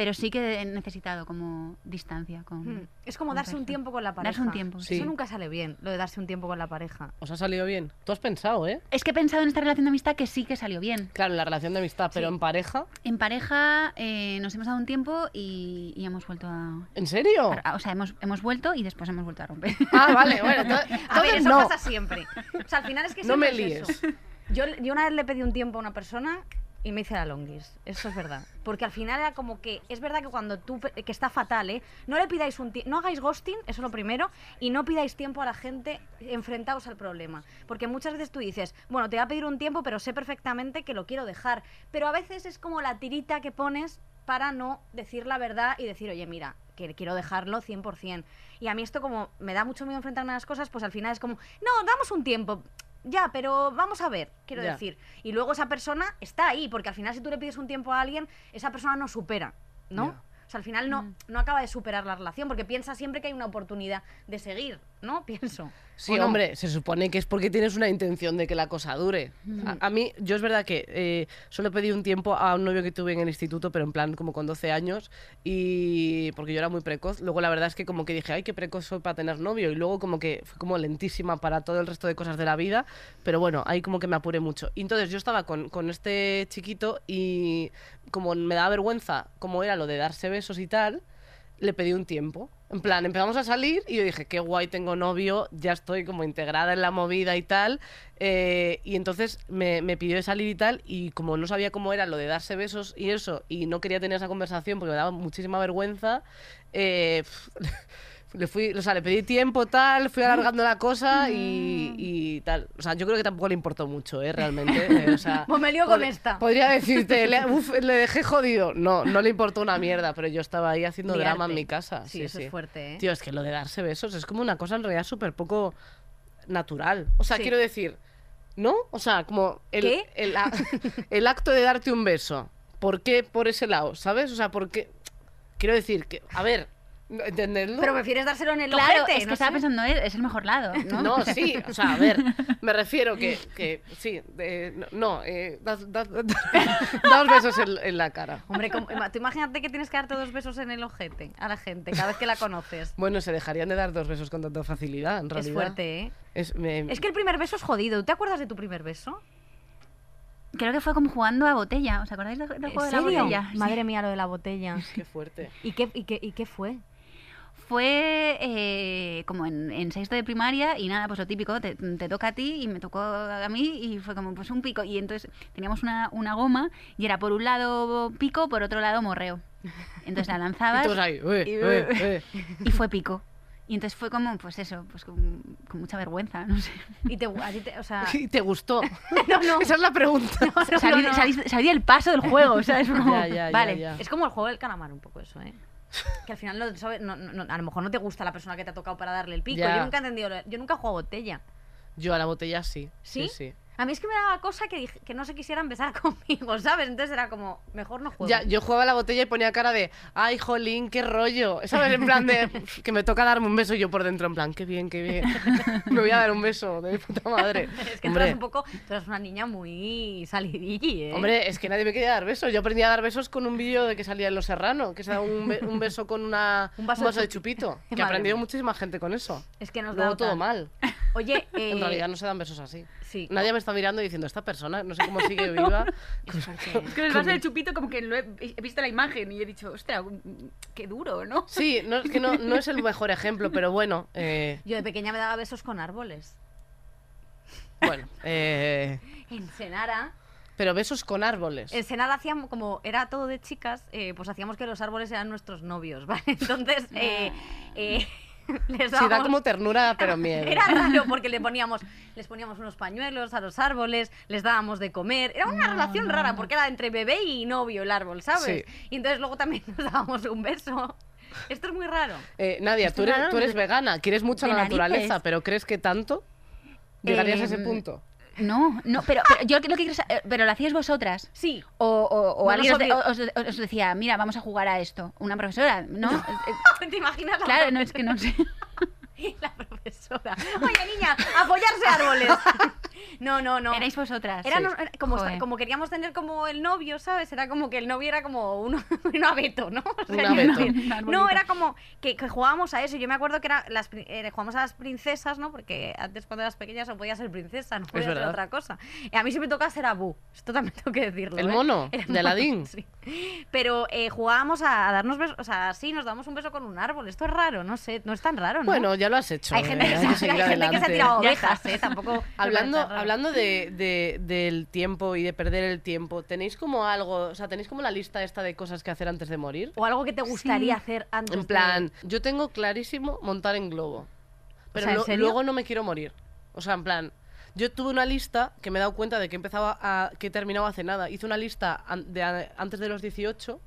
D: Pero sí que he necesitado como distancia con
C: Hmm. Es como
D: con
C: darse un tiempo con la pareja.
D: Darse un tiempo,
B: sí.
C: Eso nunca sale bien, lo de darse un tiempo con la pareja.
B: ¿Os ha salido bien? Tú has pensado, ¿eh?
D: Es que he pensado en esta relación de amistad que sí que salió bien.
B: Claro, en la relación de amistad, pero
C: Sí.
B: en pareja.
D: En pareja eh, nos hemos dado un tiempo y, y hemos vuelto a,
B: ¿En serio?
D: a- O sea, hemos, hemos vuelto y después hemos vuelto a romper. *laughs*
B: Ah, vale, bueno, *laughs* entonces,
C: A ver, eso
B: no.
C: pasa siempre. O sea, al final es que
B: No me
C: es
B: líes.
C: eso. Yo, yo una vez le pedí un tiempo a una persona y me hice la longis. Eso es verdad. Porque al final era como que. Es verdad que cuando tú. que está fatal, ¿eh? No le pidáis un. No hagáis ghosting, eso es lo primero. Y no pidáis tiempo a la gente enfrentados al problema. Porque muchas veces tú dices, bueno, te voy a pedir un tiempo, pero sé perfectamente que lo quiero dejar. Pero a veces es como la tirita que pones para no decir la verdad y decir, oye, mira, que quiero dejarlo 100%. Y a mí esto como me da mucho miedo enfrentarme a las cosas, pues al final es como, no, damos un tiempo. Ya, pero vamos a ver, quiero
B: Ya.
C: decir. Y luego esa persona está ahí, porque al final si tú le pides un tiempo a alguien, esa persona no supera, ¿no?
B: Ya.
C: O sea, al final no,
D: Mm.
C: no acaba de superar la relación, porque piensa siempre que hay una oportunidad de seguir, ¿no? *laughs* Pienso.
B: Sí,
C: ¿O no?
B: hombre, se supone que es porque tienes una intención de que la cosa dure. A, a mí, yo es verdad que eh, solo pedí un tiempo a un novio que tuve en el instituto, pero en plan como con 12 años, y porque yo era muy precoz. Luego la verdad es que como que dije, ay, qué precoz soy para tener novio, y luego como que fue como lentísima para todo el resto de cosas de la vida, pero bueno, ahí como que me apuré mucho. Y entonces yo estaba con, con este chiquito y como me daba vergüenza como era lo de darse besos y tal, le pedí un tiempo. En plan, empezamos a salir y yo dije, qué guay, tengo novio, ya estoy como integrada en la movida y tal. eh, y entonces me, me pidió de salir y tal, y como no sabía cómo era lo de darse besos y eso, y no quería tener esa conversación porque me daba muchísima vergüenza, eh, le fui, o sea, le pedí tiempo, tal, fui alargando la cosa *laughs* y, y tal. O sea, yo creo que tampoco le importó mucho, ¿eh? Realmente. *laughs* eh, o sea,
C: Pues me lío con esta.
B: Podría decirte, le, *laughs* uf, le dejé jodido. No, no le importó una mierda, pero yo estaba ahí haciendo drama en mi casa.
C: Sí, eso es fuerte, ¿eh?
B: Tío, es que lo de darse besos es como una cosa en realidad súper poco natural. O sea,
C: Sí.
B: quiero decir, ¿no? O sea, como el,
C: ¿Qué?
B: el, el acto de darte un beso. ¿Por qué por ese lado? ¿Sabes? O sea, ¿por qué? Quiero decir que, a ver, ¿entenderlo?
C: Pero prefieres dárselo en el
D: Claro,
C: ojete,
D: es que
C: no
D: estaba
C: sé.
D: pensando, es el mejor lado, ¿no?
B: No, *laughs* sí, o sea, a ver, me refiero que, que sí, de- no, eh, da- da- *laughs* da- daos besos en, en la cara.
C: Hombre, como- tú imagínate que tienes que darte dos besos en el ojete a la gente cada vez que la conoces.
B: Bueno, se dejarían de dar dos besos con tanta facilidad, en realidad.
C: Es fuerte, ¿eh?
B: Es, me-
C: Es que el primer beso es jodido. ¿Te acuerdas de tu primer beso?
D: Creo que fue como jugando a botella. ¿Os acordáis del, del
C: ¿En
D: juego de la botella?
C: Madre mía, lo de la botella.
B: Qué fuerte.
C: ¿Y qué, y qué, y qué fue?
D: Fue eh, como en, en sexto de primaria y nada, pues lo típico, te, te toca a ti y me tocó a mí y fue como pues un pico. Y entonces teníamos una, una goma y era por un lado pico, por otro lado morreo. Entonces la *laughs*
B: Y
D: lanzabas
B: todos ahí, "Ué,
D: y-
B: ué, *laughs* ué".
D: y fue pico. Y entonces fue como, pues eso, pues con, con mucha vergüenza, no sé.
C: Y te, a ti te- o sea, *laughs*
B: ¿Y te gustó?
C: no, no.
B: Esa es la pregunta.
C: no,
D: Salí,
C: no.
D: salí- salí del paso del juego, ¿sabes? Como,
B: Ya, ya, ya,
D: vale.
B: ya.
C: Es como el juego del calamar un poco eso, ¿eh? *laughs* Que al final no, sabe- no- no- a lo mejor no te gusta la persona que te ha tocado para darle el pico.
B: Ya.
C: Yo nunca he entendido, yo nunca he jugado botella.
B: Yo a la botella sí.
C: ¿Sí?
B: Sí, sí.
C: A mí es que me daba cosa que, dije- que no se quisieran besar *laughs* conmigo, ¿sabes? Entonces era como, mejor no juego.
B: Ya, yo jugaba a la botella y ponía cara de, ay, jolín, qué rollo. ¿Sabes? En plan de, *laughs* que me toca darme un beso y yo por dentro, en plan, qué bien, qué bien. *laughs* me voy a dar un beso de mi puta madre.
C: Es que tú eras un poco, tú eras una niña muy salidilli, ¿eh?
B: Hombre, es que nadie me quería dar besos. Yo aprendí a dar besos con un vídeo de que salía en Los Serrano, que se da un, be- un beso con una,
C: Un vaso de
B: de
C: chupi-
B: chupito. Que
C: mía.
B: muchísima gente con eso.
C: es que nos
B: Luego
C: da
B: todo mal.
C: Oye, *laughs* eh,
B: En realidad no se dan besos así.
C: sí.
B: Nadie me está mirando y diciendo, esta persona, no sé cómo sigue *laughs* viva. *laughs*
C: Es
D: que el vaso del chupito como que lo he, he visto la imagen y he dicho, ostras, qué duro, ¿no?
B: Sí, no, es que no, no es el mejor ejemplo, pero bueno, eh,
C: Yo de pequeña me daba besos con árboles.
B: bueno. eh,
C: En Senara,
B: pero besos con árboles.
C: en Senara hacíamos, como era todo de chicas, eh, pues hacíamos que los árboles eran nuestros novios, ¿vale? Entonces, eh, eh, *laughs* les
B: Sí, da
C: dábamos-
B: como ternura, pero *laughs* miedo.
C: Era raro *laughs* porque le poníamos, les poníamos unos pañuelos a los árboles, les dábamos de comer. Era una relación rara porque era entre bebé y novio el árbol, ¿sabes?
B: Sí.
C: Y entonces luego también nos dábamos un beso. Esto es muy raro.
B: Eh, Nadia, tú
D: es
B: eres,
D: raro
B: tú eres
D: de-
B: vegana, quieres mucho la naturaleza, pero ¿crees que tanto? ¿Llegarías a ese
D: Em,
B: punto?
D: No, no, pero, pero yo lo que quiero saber, pero lo hacíais vosotras.
C: Sí.
D: O, o, o
C: No
D: alguien os, de- os- os decía, mira, vamos a jugar a esto. Una profesora, ¿no? Eh, *laughs*
C: ¿Te imaginas la
D: claro, no es que no sé. *laughs*
C: La profesora. Oye, niña, apoyarse árboles. *laughs* No, no, no.
D: Erais vosotras.
C: Era
B: Sí.
C: no- era como,
D: Joder.
C: como queríamos tener como el novio, ¿sabes? Era como que el novio era como uno, *laughs* un abeto, ¿no? O
B: Un
C: yo
B: abeto.
D: Un
C: No, era como que, que jugábamos a eso. Yo me acuerdo que era las, eh, jugábamos a las princesas, ¿no? Porque antes cuando eras pequeña no podías ser princesa, no podías ser otra cosa. Y a mí siempre tocaba ser Abu. Esto también *laughs* tengo que decirlo.
B: ¿El
C: ¿eh?
B: mono?
C: Era
B: ¿De Aladín?
C: sí. Pero eh, jugábamos a, a darnos besos, o sea, sí, nos damos un beso con un árbol. Esto es raro, no sé, no es tan raro, ¿no?
B: Bueno, ya lo has hecho.
C: hay
B: eh,
C: gente, que,
B: hay que
C: se,
B: seguir
C: hay gente que se ha tirado ovejas. ¿eh? Tampoco. *laughs*
B: Hablando, hablando de, de- del tiempo y de perder el tiempo, ¿tenéis como algo, o sea, tenéis como la lista esta de cosas que hacer antes de morir?
C: O algo que te gustaría
D: Sí.
C: hacer antes
B: En
C: de-
B: plan, yo tengo clarísimo montar en globo, pero
C: sea, ¿en
B: lo-
C: serio?
B: luego no me quiero morir. O sea, en plan, yo tuve una lista que me he dado cuenta de que empezaba a, que terminaba hace nada. Hice una lista an- de a- antes de los 18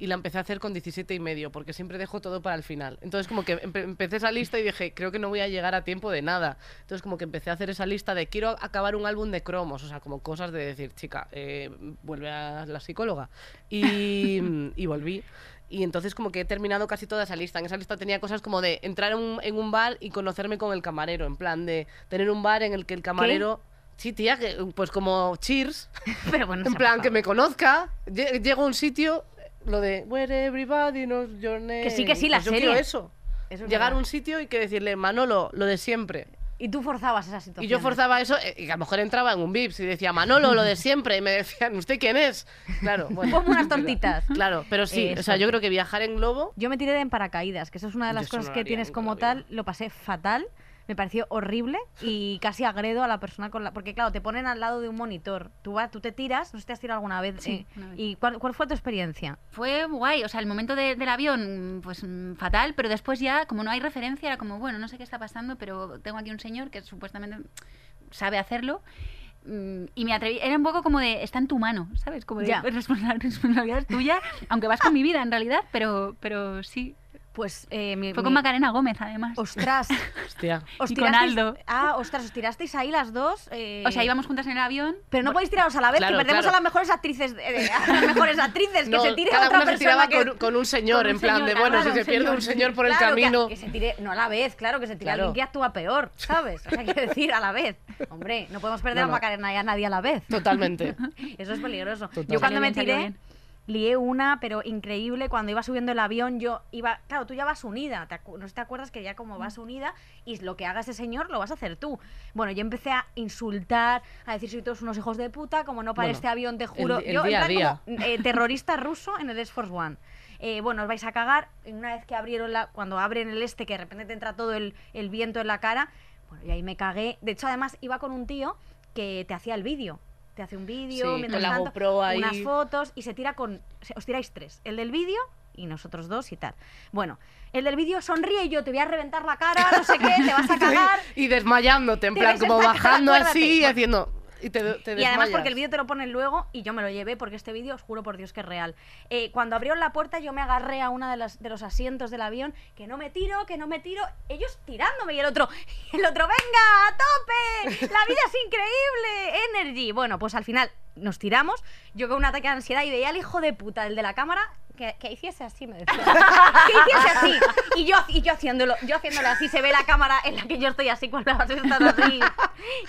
B: y la empecé a hacer con 17 y medio, porque siempre dejo todo para el final. Entonces como que empe- empecé esa lista y dije, creo que no voy a llegar a tiempo de nada. Entonces como que empecé a hacer esa lista de quiero acabar un álbum de cromos, o sea, como cosas de decir, chica, eh, vuelve a la psicóloga. Y, y volví. Y entonces como que he terminado casi toda esa lista. En esa lista tenía cosas como de entrar en un, en un bar y conocerme con el camarero, en plan de tener un bar en el que el camarero... Sí, tía, que, pues como Cheers, *laughs*
C: Pero bueno,
B: en plan, que me conozca, lle- llego a un sitio, lo de Where everybody knows your name.
C: Que sí, que sí, la
B: Pues yo
C: serie.
B: quiero eso.
C: Eso es
B: Llegar a
C: verdad.
B: un sitio y que decirle, Manolo, lo de siempre.
C: Y tú forzabas esa situación.
B: Y yo forzaba eso, eh, y a lo mejor entraba en un VIPS y decía, Manolo, lo de siempre. Y me decían, ¿usted quién es? Claro, *laughs* bueno.
C: Ponme unas tortitas.
B: Claro, pero sí, o
C: Eso.
B: sea, yo creo que viajar en globo
C: Yo me tiré de en paracaídas, que eso es una de
B: Yo
C: las
B: eso
C: cosas que tienes como tal. Lo pasé fatal. Me pareció horrible y casi agredo a la persona con la... Porque claro, te ponen al lado de un monitor. Tú, vas, tú te tiras, no sé si te has tirado alguna vez.
D: Sí,
C: eh,
D: vez.
C: ¿Y cuál, cuál fue tu experiencia?
D: Fue guay, o sea, el momento de- del avión, pues fatal, pero después ya, como no hay referencia, era como, bueno, no sé qué está pasando, pero tengo aquí un señor que supuestamente sabe hacerlo. mm, Y me atreví, era un poco como de, está en tu mano, ¿sabes? Como de
C: Ya. *laughs*
D: responsa- responsabilidad es tuya, aunque vas con mi vida en realidad, pero, pero sí.
C: Pues eh, mi,
D: Fue con
C: mi-
D: Macarena Gómez, además.
C: Ostras. *laughs*
B: Hostia.
C: os
D: Y con Aldo.
C: Ah, ostras, os tirasteis ahí las dos. eh,
D: O sea, íbamos juntas en el avión.
C: Pero no podéis tiraros a la vez,
B: Claro,
C: que perdemos
B: claro.
C: a las mejores actrices, eh, a las mejores actrices, que se tire
B: cada
C: otra
B: una se
C: persona
B: tiraba
C: que-
B: con, con un señor,
C: con un
B: en plan de, bueno,
C: claro,
B: si se pierde un señor por el
C: que-
B: camino...
C: Que, se tire, no a la vez, claro, que se tire
B: Claro.
C: alguien que actúa peor, ¿sabes? O sea, quiero decir, a la vez. Hombre, no podemos perder
B: No,
C: a. Macarena y a nadie a la vez.
B: Totalmente. *laughs*
C: Eso es peligroso. Yo cuando me tiré,
D: bien.
C: Lié una, pero increíble. Cuando iba subiendo el avión, yo iba. Claro, tú ya vas unida. ¿te acu- ¿No te acuerdas que ya como vas
B: Mm.
C: unida y lo que haga ese señor lo vas a hacer tú? Bueno, yo empecé a insultar, a decir soy todos unos hijos de puta, como no para
B: Bueno,
C: este avión, te juro.
B: el
C: yo, en
B: día
C: plan como, eh, terrorista ruso en el Air Force One. Eh, bueno, os vais a cagar. Una vez que abrieron la. Cuando abren el este, que de repente te entra todo el, el viento en la cara. Bueno, y ahí me cagué. De hecho, además, iba con un tío que te hacía el vídeo. Te hace un vídeo,
B: Sí,
C: mientras tanto,
B: ahí.
C: unas fotos y se tira con. Os tiráis tres. El del vídeo y nosotros dos y tal. Bueno, el del vídeo sonríe y yo te voy a reventar la cara, no sé qué, te vas a *laughs* cagar.
B: y desmayándote, en plan, como bajando así y haciendo... Y te, te
C: Y además porque el vídeo te lo ponen luego y yo me lo llevé porque este vídeo os juro por Dios que es real. Eh, cuando abrieron la puerta yo me agarré a de, las, de los asientos del avión, que no me tiro, que no me tiro, ellos tirándome y el otro, *laughs* el otro, venga, a tope, la vida es increíble, energy. Bueno, pues al final nos tiramos, yo con un ataque de ansiedad y veía al hijo de puta, el de la cámara, que, que hiciese así, me decía. *laughs* que hiciese así. Y yo, y yo haciéndolo, yo haciéndolo así, se ve la cámara en la que yo estoy así con estas así.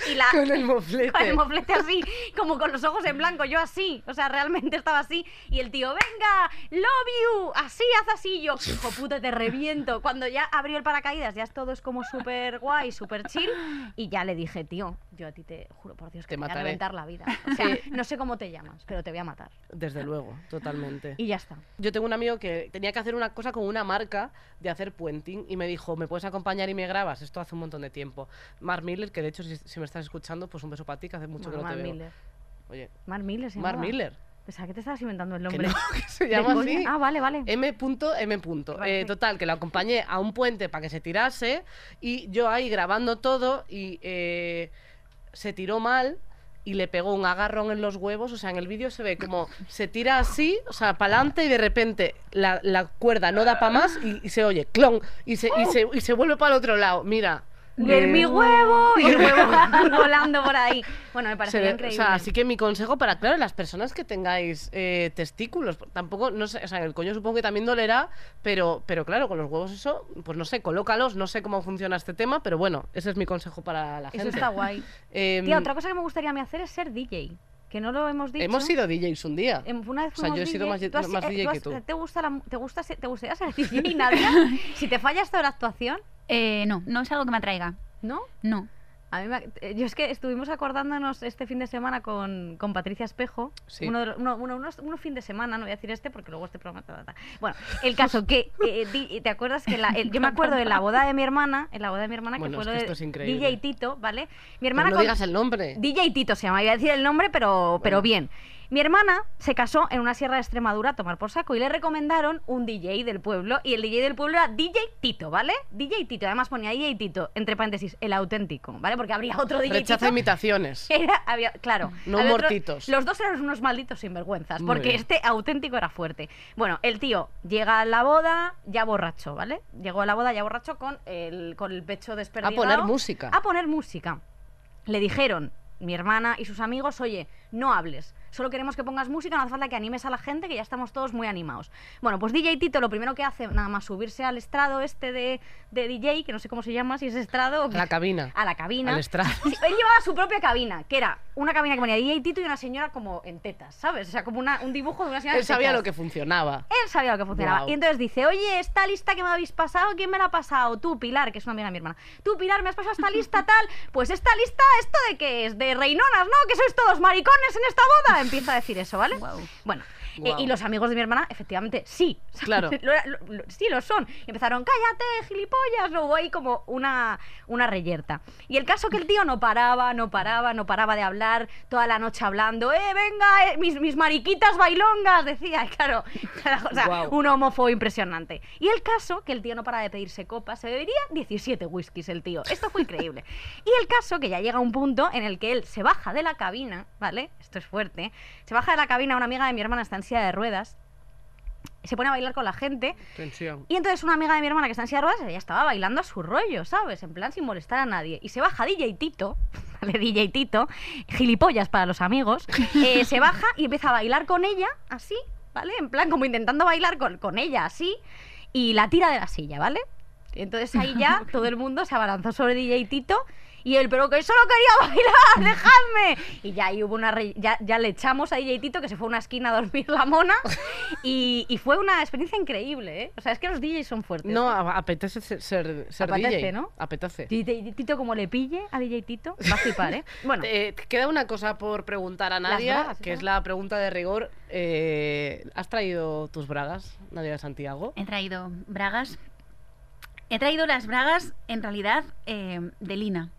C: Y la,
B: Con el moflete.
C: con el moflete así, como con los ojos en blanco, yo así, o sea, realmente estaba así, y el tío, venga, love you, así, haz así, y yo, hijo puta, te reviento. Cuando ya abrió el paracaídas, ya todo es como súper guay, súper chill, y ya le dije, tío, yo a ti te juro por Dios que
B: Te
C: te, voy a reventar la vida. O sea, *laughs* no sé cómo te llamas, pero te voy a matar.
B: Desde luego, totalmente.
C: Y ya está.
B: Yo tengo un amigo que tenía que hacer una cosa con una marca de hacer puenting y me dijo, ¿me puedes acompañar y me grabas? Esto hace un montón de tiempo. Mark Miller, que de hecho si, si me estás escuchando, pues un beso para ti, que hace mucho
C: Bueno,
B: que no
C: Mark
B: te veo.
C: Miller.
B: Oye,
C: Mark Miller se
B: Mark. Miller.
C: Pensaba que te estabas inventando el
B: Que
C: nombre.
B: no, *laughs* que se
C: ¿De
B: llama así.
C: Ah, vale, vale.
B: M.M.
C: Vale,
B: Eh,
C: sí.
B: total, que lo acompañé a un puente para que se tirase y yo ahí grabando todo y eh, se tiró mal y le pegó un agarrón en los huevos. O sea, en el vídeo se ve como se tira así, o sea, para adelante y de repente la, cuerda no da para más y, y se oye clon y se, y se, y se vuelve para el otro lado. Mira.
C: ¡De
B: eh,
C: mi huevo! *laughs* Y el huevo *laughs* volando por ahí. Bueno, me
B: o
C: increíble.
B: sea, así que mi consejo para, claro, las personas que tengáis eh, testículos, tampoco, no sé, o sea, el coño supongo que también dolerá, pero, pero claro, con los huevos eso, pues no sé, colócalos, no sé cómo funciona este tema, pero bueno, ese es mi consejo para la
C: Eso
B: gente.
C: está guay. *laughs* Tía, otra cosa que me gustaría a mí hacer es ser DJ. Que no lo hemos dicho.
B: hemos sido DJs un día.
C: Em, Una vez
B: O sea, yo he sido más,
C: ¿Tú has-
B: más
C: eh,
B: DJ que tú.
C: ¿Te, gusta la, te, gusta, ¿Te gustaría ser DJ, Nadia? si te falla esto de la actuación,
D: Eh, no, no es algo que me atraiga.
C: ¿no?
D: No.
C: A mí me- eh, yo es que estuvimos acordándonos este fin de semana con, con Patricia Espejo.
B: Sí.
C: Uno de los- uno, uno- unos fin de semana, no voy a decir este porque luego este programa. ta, ta, ta. Bueno, el caso que. eh, *laughs* di- ¿Te acuerdas que la- el- yo me acuerdo de la boda de mi hermana? En la boda de mi hermana,
B: Bueno,
C: que fue
B: es
C: lo de
B: esto es increíble.
C: DJ Tito, ¿vale? Mi
B: Pero
C: hermana
B: no
C: con-
B: digas el nombre.
C: DJ Tito se llama, iba a decir el nombre, pero, pero
B: Bueno.
C: bien. Mi hermana se casó en una sierra de Extremadura a tomar por saco y le recomendaron un DJ del pueblo y el DJ del pueblo era DJ Tito, ¿vale? DJ Tito, además ponía DJ Tito, entre paréntesis, el auténtico, ¿vale? Porque habría otro DJ
B: Rechaza
C: Tito.
B: imitaciones. *laughs*
C: Era, había, claro.
B: No
C: había otro-
B: mortitos.
C: los dos eran unos malditos sinvergüenzas,
B: Muy
C: porque
B: bien.
C: este auténtico era fuerte. Bueno, el tío llega a la boda ya borracho, ¿vale? Llegó a la boda ya borracho con el, con el pecho desperdigado.
B: poner música.
C: A poner música. Le dijeron, mi hermana y sus amigos, oye, no hables. Solo queremos que pongas música, no hace falta que animes a la gente, que ya estamos todos muy animados. Bueno, pues DJ Tito lo primero que hace, nada más subirse al estrado este de, de DJ, que no sé cómo se llama, si es estrado o
B: A la cabina.
C: a la cabina.
B: Al estrado.
C: Él llevaba su propia cabina, que era una cabina que ponía DJ Tito y una señora como en tetas, ¿sabes? O sea, como una- un dibujo de una señora
B: Él
C: en
B: sabía
C: tetas.
B: lo que funcionaba.
C: Él sabía lo que funcionaba. Y entonces dice, oye, esta lista que me habéis pasado, ¿quién me la ha pasado? Tú, Pilar, que es una amiga de mi hermana. Tú, Pilar, me has pasado esta lista tal. Pues esta lista, ¿esto de qué es? De reinonas, ¿no? Que sois todos maricones en esta boda. Empieza a decir eso, ¿vale? Bueno. Eh,
B: Guau.
C: y los amigos de mi hermana, efectivamente, sí. *laughs*
B: Claro.
C: Lo lo- lo- sí, lo son. Y empezaron, cállate, gilipollas. Hubo ahí como una, una reyerta. Y el caso que el tío no paraba, no paraba, no paraba de hablar toda la noche hablando, ¡eh, venga, eh, mis, mis mariquitas bailongas! Decía, *laughs* y claro, o sea,
B: Guau.
C: un homófobo impresionante. Y el caso que el tío no para de pedirse copas, se bebería 17 whiskies el tío. Esto fue increíble. *laughs* Y el caso que ya llega un punto en el que él se baja de la cabina, ¿vale? Esto es fuerte. Se baja de la cabina, una amiga de mi hermana está en silla de ruedas. Se pone a bailar con la gente
B: Tensión.
C: y entonces una amiga de mi hermana que está en silla de ruedas, ella estaba bailando a su rollo, ¿sabes? En plan sin molestar a nadie. Y se baja DJ Tito, *laughs* ¿vale? DJ Tito, gilipollas para los amigos, eh, *laughs* se baja y empieza a bailar con ella, así, ¿vale? En plan como intentando bailar con, con ella, así, y la tira de la silla, ¿vale? Y entonces ahí ya *laughs* todo el mundo se abalanzó sobre DJ Tito y él, pero que solo quería *laughs* bailar, dejadme. Y ya ahí hubo una re- ya, ya le echamos a DJ Tito que se fue a una esquina a dormir la mona *laughs* y, y fue una experiencia increíble, ¿eh? O sea, es que los DJs son fuertes.
B: No, a- apetece ser, ser,
C: Apetece,
B: DJ.
C: ¿no?
B: Apetece.
C: DJ Tito como le pille a DJ Tito, va a flipar, ¿eh? *laughs* Bueno,
B: Eh, queda una cosa por preguntar a Nadia,
C: bragas,
B: que es la pregunta de rigor. Eh, ¿Has traído tus bragas, Nadia de Santiago?
D: He traído bragas. He traído las bragas, en realidad, eh, de Lina.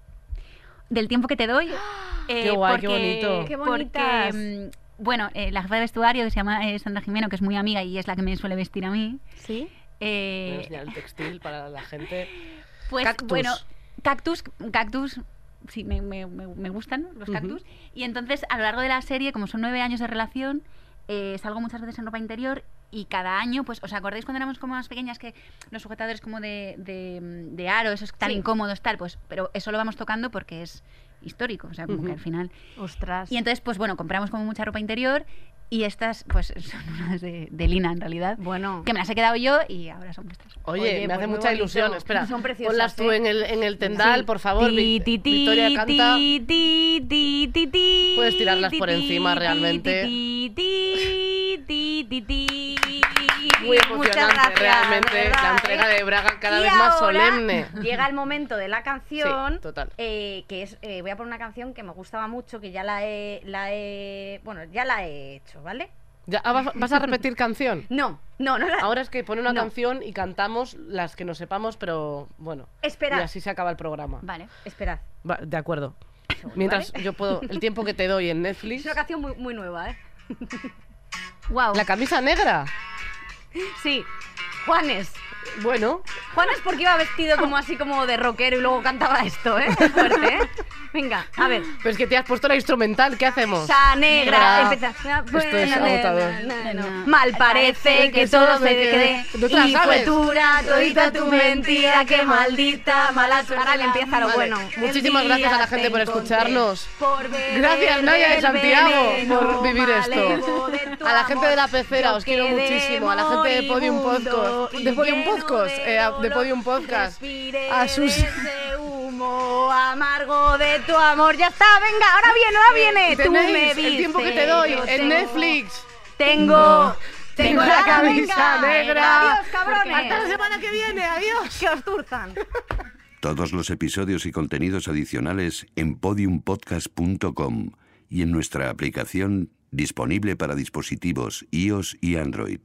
D: Del tiempo que te doy. *gasps* eh,
B: Qué guay, qué
D: porque-
B: bonito.
C: Qué
D: porque,
C: bonitas.
D: mm, bueno, eh, la jefa de vestuario, que se llama eh, Sandra Jimeno, que es muy amiga y es la que me suele vestir a mí.
C: ¿sí?
B: Voy a
D: eh,
B: enseñar el textil para la gente. *laughs*
D: Pues
B: Cactus.
D: bueno, cactus, cactus, sí, me, me- me- me gustan los cactus. Y entonces, a lo largo de la serie, como son nueve años de relación, eh, salgo muchas veces en ropa interior y cada año, pues, ¿os acordáis cuando éramos como más pequeñas que los sujetadores como de, de, de aro, esos tan
C: Sí.
D: incómodos, tal? Pues, pero eso lo vamos tocando porque es histórico, o sea, como que al final...
C: Ostras.
D: Y entonces, pues bueno, compramos como mucha ropa interior y estas, pues, son unas de, de lina en realidad.
C: bueno,
D: Que me las he quedado yo y ahora son vuestras.
B: Oye,
C: Oye,
B: me
C: pues
B: hace mucha
C: bonito.
B: ilusión. Espera,
C: Son preciosas,
B: ponlas tú
C: ¿eh?
B: en el, en el tendal,
C: Sí.
B: por favor.
C: Ti,
B: Vi-
C: ti, ti,
B: Victoria canta.
C: ti, ti, ti, ti, ti,
B: Puedes tirarlas por
C: ti,
B: encima,
C: ti,
B: realmente. Muy
C: Muchas
B: emocionante,
C: gracias,
B: realmente.
C: ¿verdad,
B: La entrega
C: eh?
B: de Braga cada
C: Y
B: vez más solemne.
C: Llega el momento de la canción.
B: Sí, total.
C: eh, que es, eh, voy a poner una canción que me gustaba mucho, que ya la he, la he, bueno, ya la he hecho, ¿vale?
B: Ya, ah, vas- ¿Vas a repetir canción? *laughs*
C: No, no, no la.
B: Ahora es que pone una
C: No.
B: canción y cantamos las que nos sepamos, pero bueno.
C: Esperad.
B: Y así se acaba el programa.
D: Vale.
C: Esperad.
B: Va, de acuerdo. Mientras yo puedo, el tiempo que te doy en
C: Es
B: Netflix.
C: una canción muy, muy nueva, ¿eh? *laughs*
D: Wow.
B: La camisa negra.
C: Sí, Juanes.
B: Bueno,
C: Juanes porque iba vestido como así como de rockero y luego cantaba esto, ¿eh? Qué Fuerte, ¿eh? Venga, a ver.
B: pero es que te has puesto la instrumental, ¿qué hacemos?
C: Esa negra, empieza.
B: Esto es agotador.
C: Mal parece que todo se quede. Y
B: sabes.
C: fue dura, todita tu mentira, que maldita, mala suerte. Ahora le empieza lo bueno.
B: Muchísimas gracias a la gente
C: te
B: por escucharnos. Gracias, Naya de Santiago, por vivir esto. A la gente de la pecera, os quiero muchísimo. A la gente de Podium Podcast, de Podium Podcast,
C: de
B: eh, a- de. Podium Podcast, a sus-
C: humo amargo de tu amor. Ya está, venga, ahora viene, ahora viene. Tú me
B: el tiempo que te doy en
C: tengo-
B: Netflix.
C: Tengo.
B: Tengo la camisa
C: venga.
B: negra.
C: Adiós, cabrones.
B: Hasta la semana que viene, adiós.
C: Que os turzan.
E: Todos los episodios y contenidos adicionales en podiumpodcast.com y en nuestra aplicación disponible para dispositivos iOS y Android.